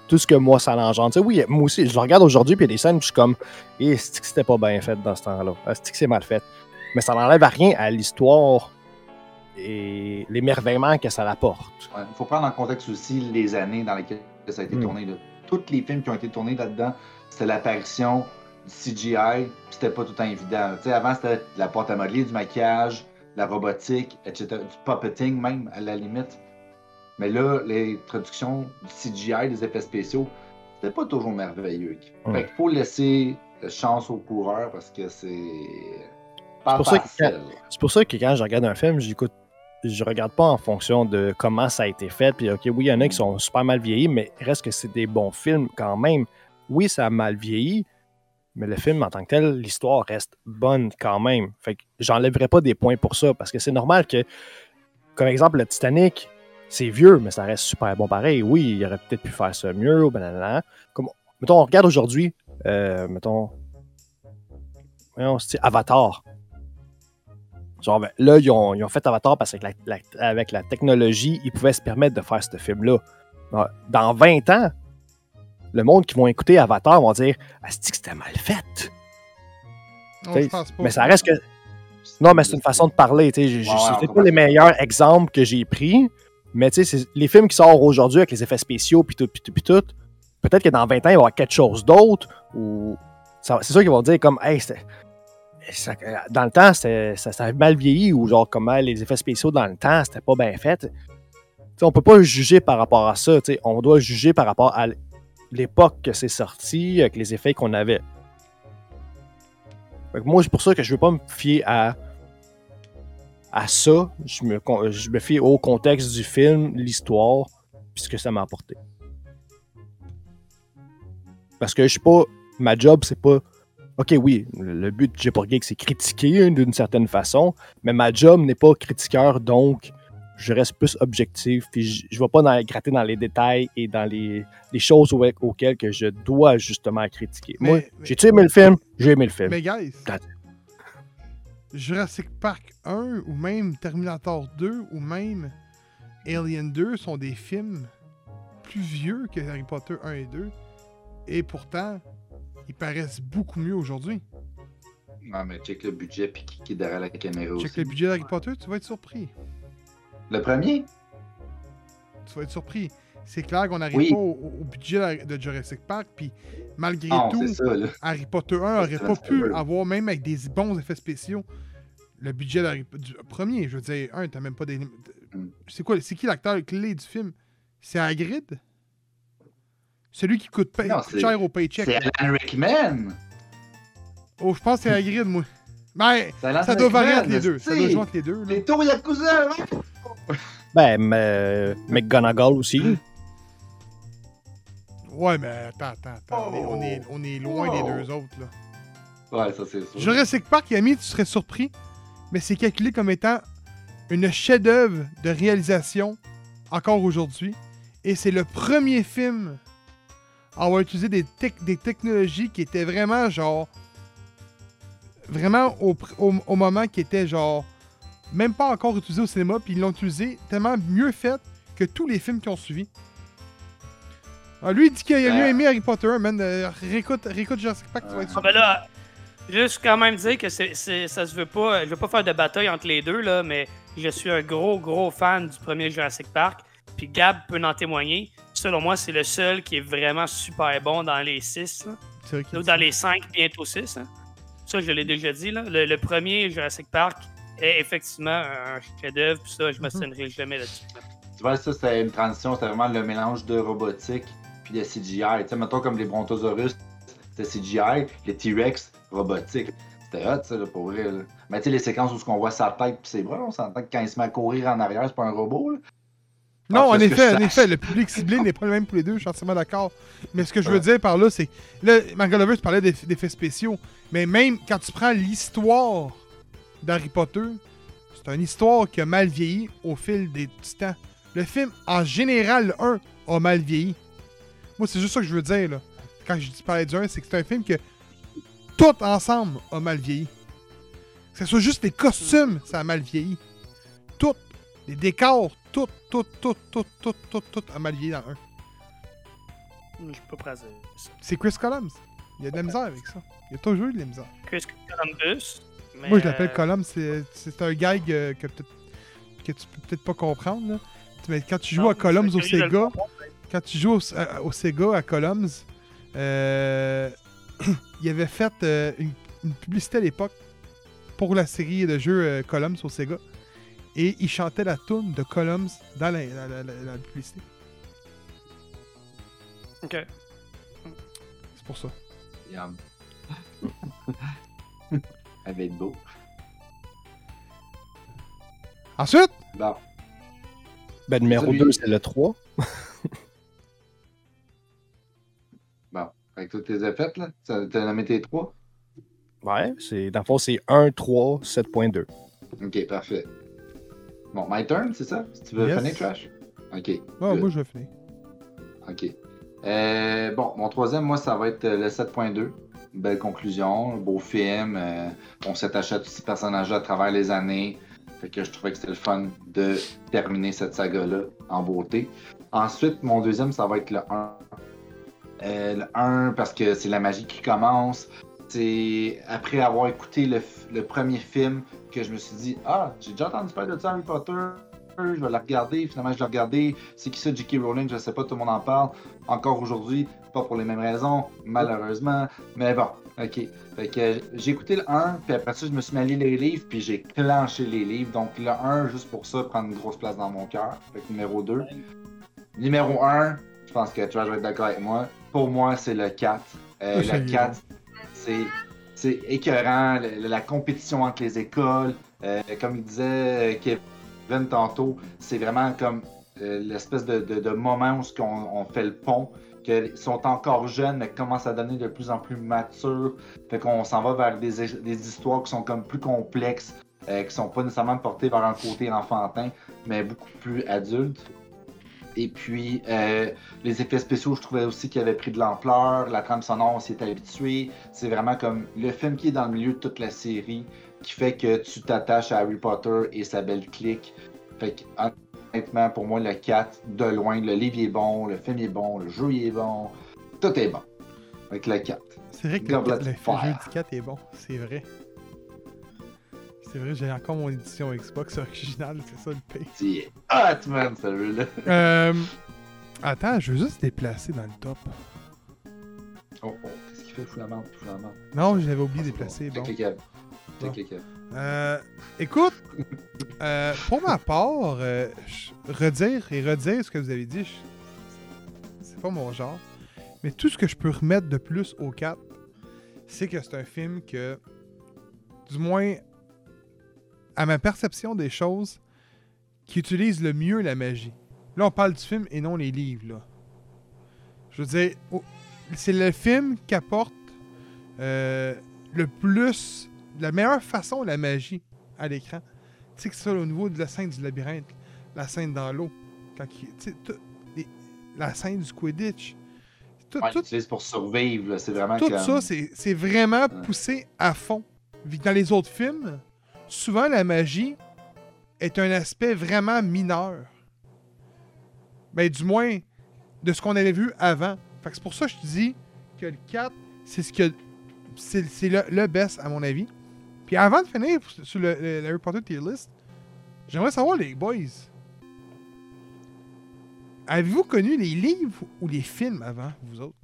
tout ce que moi ça l'engendre. Tu sais, oui, moi aussi, je le regarde aujourd'hui, puis il y a des scènes où je suis comme, eh, c'est que c'était pas bien fait dans ce temps-là? C'est que c'est mal fait? Mais ça n'enlève à rien à l'histoire et l'émerveillement que ça apporte. Il faut prendre en contexte aussi les années dans lesquelles ça a été Mm. tourné. Là. Tous les films qui ont été tournés là-dedans, c'était l'apparition du CGI, puis c'était pas tout le temps évident. Avant, c'était de la pâte à modeler, du maquillage, la robotique, etc. Du puppeting même, à la limite. Mais là, l'introduction du CGI, des effets spéciaux, c'était pas toujours merveilleux. Mm. Fait qu'il faut laisser chance aux coureurs parce que c'est pas pour ça que. C'est pour ça que quand je regarde un film, j'écoute, je regarde pas en fonction de comment ça a été fait. Puis, ok, oui, il y en a qui sont super mal vieillis, mais reste que c'est des bons films quand même. Oui, ça a mal vieilli, mais le film en tant que tel, l'histoire reste bonne quand même. Fait que j'enlèverai pas des points pour ça, parce que c'est normal que, comme exemple, le Titanic, c'est vieux, mais ça reste super bon pareil. Oui, il aurait peut-être pu faire ça mieux, mettons, on regarde aujourd'hui, euh, mettons, voyons, c'est Avatar? Genre, ben, là, ils ont, ils ont fait Avatar parce qu'avec la, la- avec la technologie, ils pouvaient se permettre de faire ce film-là. Dans- Dans 20 ans, le monde qui vont écouter Avatar vont dire Asti que c'était mal fait. Non, je pense pas. Mais ça reste que. Non, mais c'est une façon de parler. ouais, C'est pas les meilleurs exemples que j'ai pris, mais tu sais, c'est- les films qui sortent aujourd'hui avec les effets spéciaux, puis tout, puis tout, puis tout, peut-être que dans 20 ans, il va y avoir quelque chose d'autre, ou. ça- C'est sûr qu'ils vont dire comme, hey, c'était- ça- dans le temps, ça, ça avait mal vieilli, ou genre, comment les effets spéciaux dans le temps, c'était pas bien fait. Sais, on peut pas juger par rapport à ça, on doit juger par rapport à l'époque que c'est sorti, avec les effets qu'on avait. Moi, c'est pour ça que je veux pas me fier à, à ça. Je me, je me fie au contexte du film, l'histoire, puis ce que ça m'a apporté. Parce que je suis pas. Ma job, c'est pas. Ok, oui, le but de J'ai pas Geek, c'est critiquer hein, d'une certaine façon, mais ma job n'est pas critiqueur, donc je reste plus objectif, puis je, je vais pas dans- gratter dans les détails et dans les, les choses au- auxquelles que je dois justement critiquer. Mais- Moi, j'ai-tu aimé le film? J'ai aimé le film. Mais guys, Jurassic Park 1 ou même Terminator 2 ou même Alien 2 sont des films plus vieux que Harry Potter 1 et 2 et pourtant ils paraissent beaucoup mieux aujourd'hui. Non, mais check le budget puis qui, qui est derrière la caméra Check aussi. le budget d'Harry Potter, tu vas être surpris. Le premier? Tu vas être surpris. C'est clair qu'on n'arrive Oui. pas au, au budget de Jurassic Park, puis malgré Non, tout, ça. Harry Potter 1 aurait C'est pas pu avoir, même avec des bons effets spéciaux, le budget d'Harry- du premier. Je veux dire, un, t'as même pas des. Mm. C'est quoi C'est qui l'acteur clé du film? C'est Hagrid? Celui qui coûte, Non, cher au paycheck. C'est Alan Rickman! Oh, je pense que c'est Hagrid, moi. Ben, C'est Alan ça doit varier entre les deux. Ça doit jouer entre les deux. Les tours Yakuza, hein? Ben, mais, McGonagall aussi. Ouais, mais attends, attends, attends. On, est, on, est, on est loin des Oh. deux autres, là. Ouais, ça c'est sûr. Jurassic Park, Yami, tu serais surpris, mais c'est calculé comme étant une chef-d'œuvre de réalisation encore aujourd'hui. Et c'est le premier film à avoir utilisé des, des technologies qui étaient vraiment genre. Vraiment au, au, au moment qui était genre. Même pas encore utilisé au cinéma, puis ils l'ont utilisé tellement mieux fait que tous les films qui ont suivi. Ah, lui, il dit qu'il a mieux Euh. aimé Harry Potter, man. Euh, réécoute, réécoute Jurassic Park, tu vas être Ah, ben là, juste quand même dire que c'est- ça se veut pas. Je veux pas faire de bataille entre les deux, là, mais je suis un gros, gros fan du premier Jurassic Park. Puis Gab peut en témoigner. Selon moi, c'est le seul qui est vraiment super bon dans les six. là. C'est dans les cinq, bientôt six. hein. Ça, je l'ai déjà dit. Là. Le, le premier Jurassic Park est effectivement un chef-d'œuvre. Puis ça, je me sonnerai jamais là-dessus. là. Tu vois, ça, c'était une transition, c'était vraiment le mélange de robotique puis de CGI. Tu sais, mettons comme les brontosaurus, c'était CGI, les T-Rex, robotique. C'était hot, ça, là, pour vrai. Là. Mais tu sais, les séquences où on voit sa tête puis ses bras, on s'entend que quand il se met à courir en arrière, c'est pas un robot, là. Non, en ce que effet, en effet, le public ciblé n'est pas le même pour les deux, je suis entièrement d'accord. Mais ce que je veux Ouais. dire par là, c'est. Là, Mangalover, tu parlais d'eff- d'effets spéciaux. Mais même quand tu prends l'histoire d'Harry Potter, c'est une histoire qui a mal vieilli au fil des temps. Le film, en général, le 1 a mal vieilli. Moi, c'est juste ça que je veux dire, là. Quand je dis parler du 1, c'est que c'est un film que tout ensemble a mal vieilli. Que ce soit juste les costumes, ça a mal vieilli. Tout. Les décors, tout, tout, tout, tout, tout, tout, tout vieilli dans 1. Je suis pas à dire ça. C'est Chris Columbs. Il y a de la misère avec ça. Il y a toujours eu de la misère. Chris Columbus. mais, Moi, je l'appelle euh, Columbs. C'est un gag euh, que, que tu peux peut-être pas comprendre. Là. Mais quand tu joues non, à Columbs je au Sega, quand tu joues au, à- au Sega à Columns, euh, il avait fait euh, une, une publicité à l'époque pour la série de jeux euh, Columns au Sega. Et il chantait la tune de Columns dans la, la- la- la- la publicité. Ok. C'est pour ça. Yum. Elle va être beau. Ensuite, Bon. Ben, numéro Celui- 2, c'est le 3. Bon. Fait que tout tes effets, là. Ça- T'as nommé tes trois? Ouais, c'est, dans le fond, c'est 1, 3, 7.2. Ok, parfait. Bon, my turn, c'est ça? Si tu veux Yes. finir, Trash? Ok. moi je vais finir. Ok. Euh, bon, mon troisième, moi, ça va être euh, le 7.2. Une belle conclusion, beau film. euh, on s'attache à tous ces personnages-là à travers les années. Fait que je trouvais que c'était le fun de terminer cette saga-là en beauté. Ensuite, mon deuxième, ça va être le 1. Euh, le 1, parce que c'est la magie qui commence. C'est après avoir écouté le premier film que je me suis dit Ah, j'ai déjà entendu parler de ça, Harry Potter. Je vais la regarder. Finalement, je l'ai regardé. C'est qui ça, J.K. Rowling? Je sais pas, tout le monde en parle. Encore aujourd'hui, pas pour les mêmes raisons, malheureusement. Mais bon, ok. Fait que euh, j'ai écouté le 1, puis après ça, je me suis mis à lire les livres, puis j'ai clenché les livres. Donc le 1, juste pour ça, prend une grosse place dans mon cœur. Fait que numéro 2. Numéro 1, je pense que tu vas être d'accord avec moi. Pour moi, c'est le 4. Euh, le est. 4, c'est c'est écœurant, la compétition entre les écoles. Euh, comme il disait euh, Kevin tantôt, c'est vraiment comme euh, l'espèce de, moment où on fait le pont, qu'ils sont encore jeunes, mais commencent à devenir de plus en plus matures. Fait qu'on s'en va vers des, histoires qui sont comme plus complexes, euh, qui sont pas nécessairement portées vers un côté enfantin, mais beaucoup plus adultes. Et puis, euh, les effets spéciaux, je trouvais aussi qu'ils avaient pris de l'ampleur. La trame sonore, on s'y est habitué. C'est vraiment comme le film qui est dans le milieu de toute la série, qui fait que tu t'attaches à Harry Potter et sa belle clique. Fait que, honnêtement, pour moi, le 4, de loin, le livre est bon, le film est bon, le jeu est bon, tout est bon. Avec le 4. C'est vrai que le, Goblet le of Fire. jeu du 4 est bon, c'est vrai. C'est vrai, j'ai encore mon édition Xbox originale, c'est ça le pire. C'est hot, man, ce jeu-là. Euh, attends, je veux juste déplacer dans le top. Oh, oh, qu'est-ce qu'il fait, fou la menthe, la menthe. Non, j'avais oublié de Ah, déplacer. Bon. Bon. Euh, écoute, euh, pour ma part, euh, redire et redire ce que vous avez dit, c'est pas mon genre. Mais tout ce que je peux remettre de plus au 4, c'est que c'est un film que, du moins, à ma perception des choses, qui utilise le mieux la magie. Là, on parle du film et non les livres, là. Je veux dire, c'est le film qui apporte euh, le plus, la meilleure façon la magie à l'écran. Tu sais que ça, au niveau de la scène du labyrinthe, la scène dans l'eau, quand il- les- la scène du Quidditch, tout, Ouais, tout- pour survivre, c'est vraiment tout comme... ça, c'est vraiment poussé à fond. Dans les autres films, souvent la magie est un aspect vraiment mineur. Ben, du moins, de ce qu'on avait vu avant. Fait que c'est pour ça que je te dis que le 4, c'est ce que. C'est le, le best, à mon avis. Puis avant de finir sur le, le- le Harry Potter tier list, j'aimerais savoir, les boys. Avez-vous connu les livres ou les films avant, vous autres?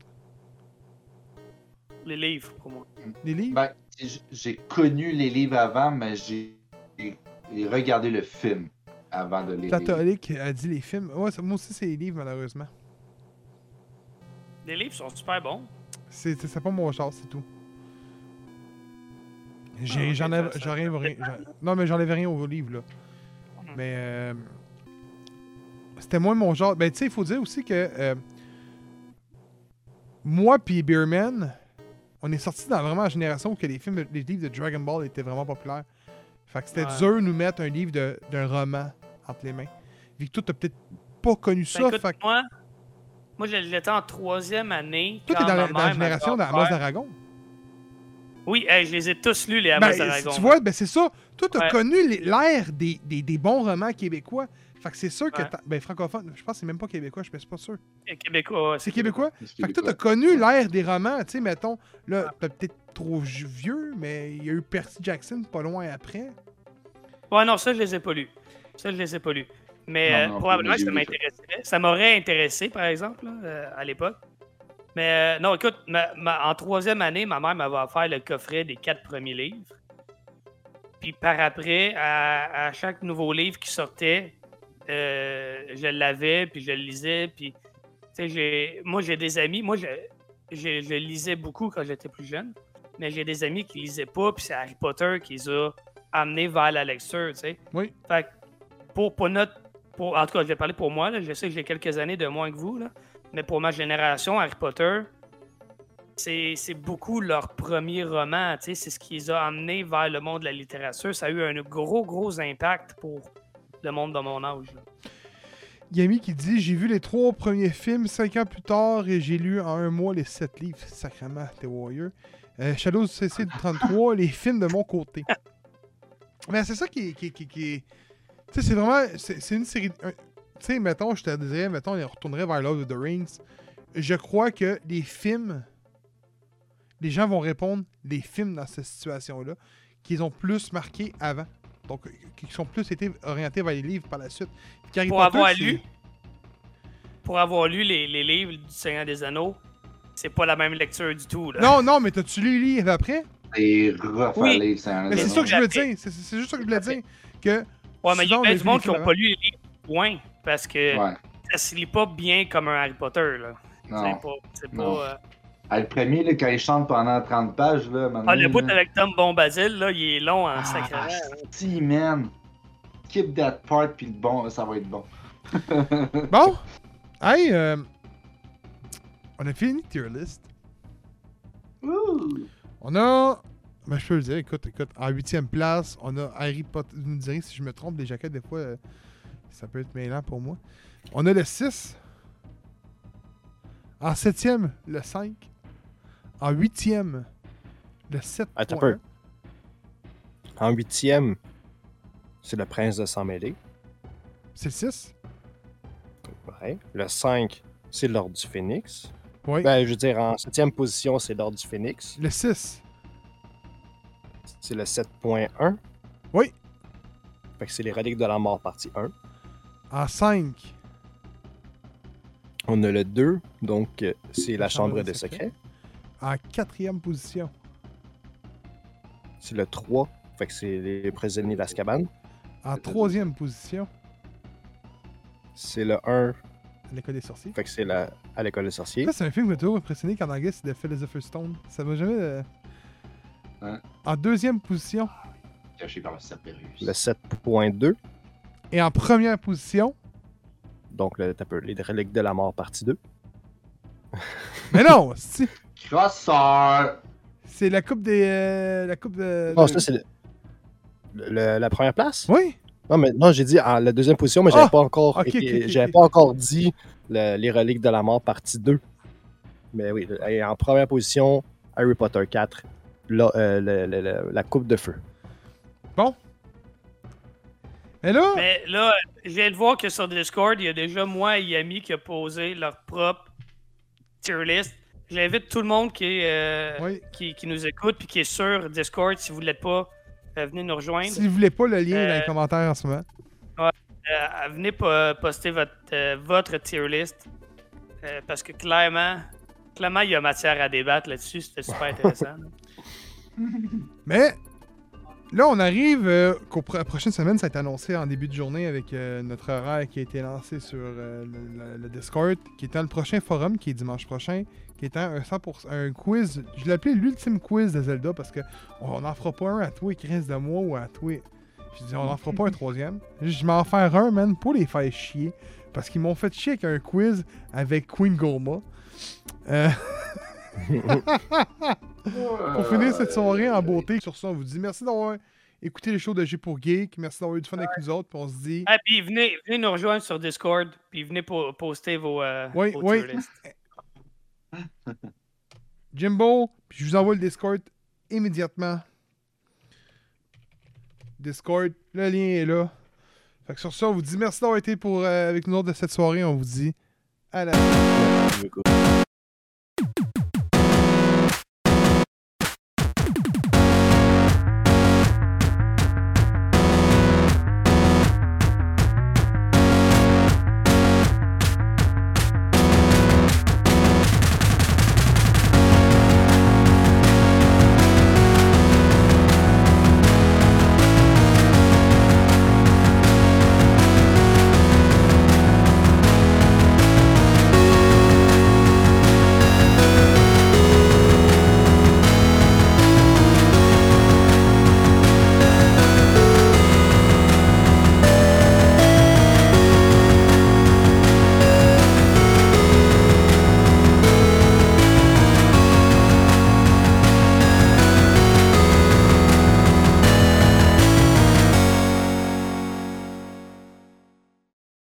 Les livres, pour moi. Les livres? Ben, j'ai connu les livres avant, mais j'ai regardé le film avant de les lire. Catholique a dit les films. Ouais, moi aussi, c'est les livres, malheureusement. Les livres sont super bons. C'est pas mon genre, c'est tout. Ah, j'en ai- j'enlève rien. Non, mais j'enlève rien aux livres, là. Mhm. Mais. euh, c'était moins mon genre. Ben, tu sais, il faut dire aussi que euh, moi puis Beerman, on est sortis dans vraiment la génération où que les films, les livres de Dragon Ball étaient vraiment populaires. Fait que c'était Ouais. dur de nous mettre un livre d'un roman entre les mains. Vu que toi, t'as peut-être pas connu ça. Ben, écoute, fait que moi, moi, je l'étais en troisième année. toi, t'es dans, la- dans la génération d'Amos d'Aragon. Oui, hey, je les ai tous lus, les Ben, Amos d'Aragon. tu vois, ben c'est ça. Toi, t'as Ouais. connu l'ère des, des, des bons romans québécois. Fait que c'est sûr que. Ouais. Ben, francophone, je pense que c'est même pas québécois, je suis pas sûr. Les Québécois. ouais, C'est québécois? Fait que toi, t'as connu l'ère des romans, tu sais, mettons, là, t'es peut-être trop vieux, mais il y a eu Percy Jackson pas loin après. Ouais, non, ça, je les ai pas lus. Ça, je les ai pas lus. Mais Non, euh, non, probablement que ça m'intéresserait. Ça m'aurait intéressé, par exemple, là, euh, à l'époque. Mais euh, non, écoute, ma- ma- en troisième année, ma mère m'avait offert le coffret des quatre premiers livres. Puis par après, à, à chaque nouveau livre qui sortait, euh, je l'avais, puis je le lisais. Puis, moi, j'ai des amis. Moi, je, je, je lisais beaucoup quand j'étais plus jeune. Mais j'ai des amis qui lisaient pas, puis c'est Harry Potter qui les a amenés vers la lecture, tu sais. Oui. Fait que pour, pour notre. Pour, en tout cas, je vais parler pour moi. Là. Je sais que j'ai quelques années de moins que vous. Là. Mais pour ma génération, Harry Potter, c'est c'est beaucoup leur premier roman. tu sais, C'est ce qui les a amenés vers le monde de la littérature. Ça a eu un gros, gros impact pour le monde de mon âge. là. Yami qui dit J'ai vu les trois premiers films cinq ans plus tard et j'ai lu en un mois les sept livres. Sacrement, t'es warrior. Euh, Shadows CC de 33, les films de mon côté. Mais c'est ça qui est. Qui, qui, qui- Tu sais, c'est vraiment. C'est c'est une série. un- Tu sais, mettons, je te dirais, mettons, on retournerait vers Lord of the Rings. Je crois que les films. Les gens vont répondre les films dans cette situation-là qu'ils ont plus marqué avant. Donc, euh, qui sont plus été orientés vers les livres par la suite. Harry Pour Potter, avoir lu. Pour avoir lu les, les livres du Seigneur des Anneaux, c'est pas la même lecture du tout. Là. Non, non, mais t'as-tu lu les livres après? C'est rough Oui. c'est ça que je voulais dire. C'est c'est juste ça que je voulais dire. Que Ouais, mais il y a vu monde qui n'ont pas lu les livres, point. Parce que Ouais. ça se lit pas bien comme un Harry Potter. Là. Non. C'est pas, euh, Ah, le premier, là, quand il chante pendant 30 pages, là, maintenant, Ah, le bout là. avec Tom Bombadil, là, il est long en Ah, sacrément. si, man. Keep that part, puis le bon, ça va être bon. Bon, hey, euh, on a fini tier list. Ouh. On a, ben je peux le dire, écoute, écoute, en huitième place, on a Harry Potter. Vous me direz si je me trompe, les jaquettes, des fois, euh, ça peut être mêlant pour moi. On a le 6. En septième, le 5. En huitième, le 7. Attends un peu. En huitième, c'est le prince de sang mêlé. C'est le 6? Ouais. Le 5, c'est l'ordre du phénix. Oui. Ben, je veux dire, en septième position, c'est l'ordre du phénix. le 6. C'est le 7.1. Oui. Fait que c'est les reliques de la mort partie 1. En 5. On a le 2, donc euh, c'est la chambre des secrets. En quatrième position. C'est le 3, fait que c'est les prisonniers d'Azkaban. En troisième position, C'est le 1, l'école des sorciers. fait que c'est la... à l'école des sorciers. Ça, c'est un film qui m'a toujours impressionné qu'en anglais, c'est The Philosopher's Stone. Ça va jamais. euh, Hein? En deuxième position Caché par le Cerberus. Le 7.2, et en première position. donc le, t'as peu, les reliques de la mort partie 2. Mais non, c'est Crosseur! c'est la coupe des. euh, la coupe de. Oh, de- ça, c'est le- le- la première place? Oui. Non, mais non, j'ai dit en la deuxième position, mais j'avais Ah! pas encore j'avais pas encore dit le- les reliques de la mort partie 2. Mais oui, et en première position, Harry Potter 4, la, euh, la coupe de feu. Bon. Et là. Mais là, je viens de voir que sur Discord, il y a déjà moi et Yami qui a posé leur propre tier list. J'invite tout le monde qui, est, euh, Oui. qui, qui nous écoute puis qui est sur Discord, si vous ne l'êtes pas, euh, venez nous rejoindre. Si vous voulez pas le lien dans les Euh, commentaires en ce moment. Venez po- poster votre, votre tier list. parce que clairement, clairement, il y a matière à débattre là-dessus. C'était super intéressant. Mais là, on arrive euh, qu'au pro- prochaine semaine, ça a été annoncé en début de journée avec euh, notre horaire qui a été lancé sur euh, le, Discord, qui étant le prochain forum, qui est dimanche prochain, qui étant un 100%, un quiz. Je l'ai appelé l'ultime quiz de Zelda parce que on n'en fera pas un à tous les 15 de mois ou à tous les- Je dis, on n'en fera pas un troisième. Je m'en faire un, man, pour les faire chier. Parce qu'ils m'ont fait chier avec un quiz avec Queen Goma. Euh, pour finir cette soirée en beauté, sur ça, on vous dit merci d'avoir écouté les shows de G pour Geek. Merci d'avoir eu du fun avec nous autres. Puis on se dit. Ah, puis venez, venez nous rejoindre sur Discord, puis venez po- poster vos, euh, Oui, vos oui. Jimbo, puis je vous envoie le Discord immédiatement. Discord, le lien est là. Fait que sur ça, on vous dit merci d'avoir été pour, euh, avec nous autres de cette soirée. On vous dit à la.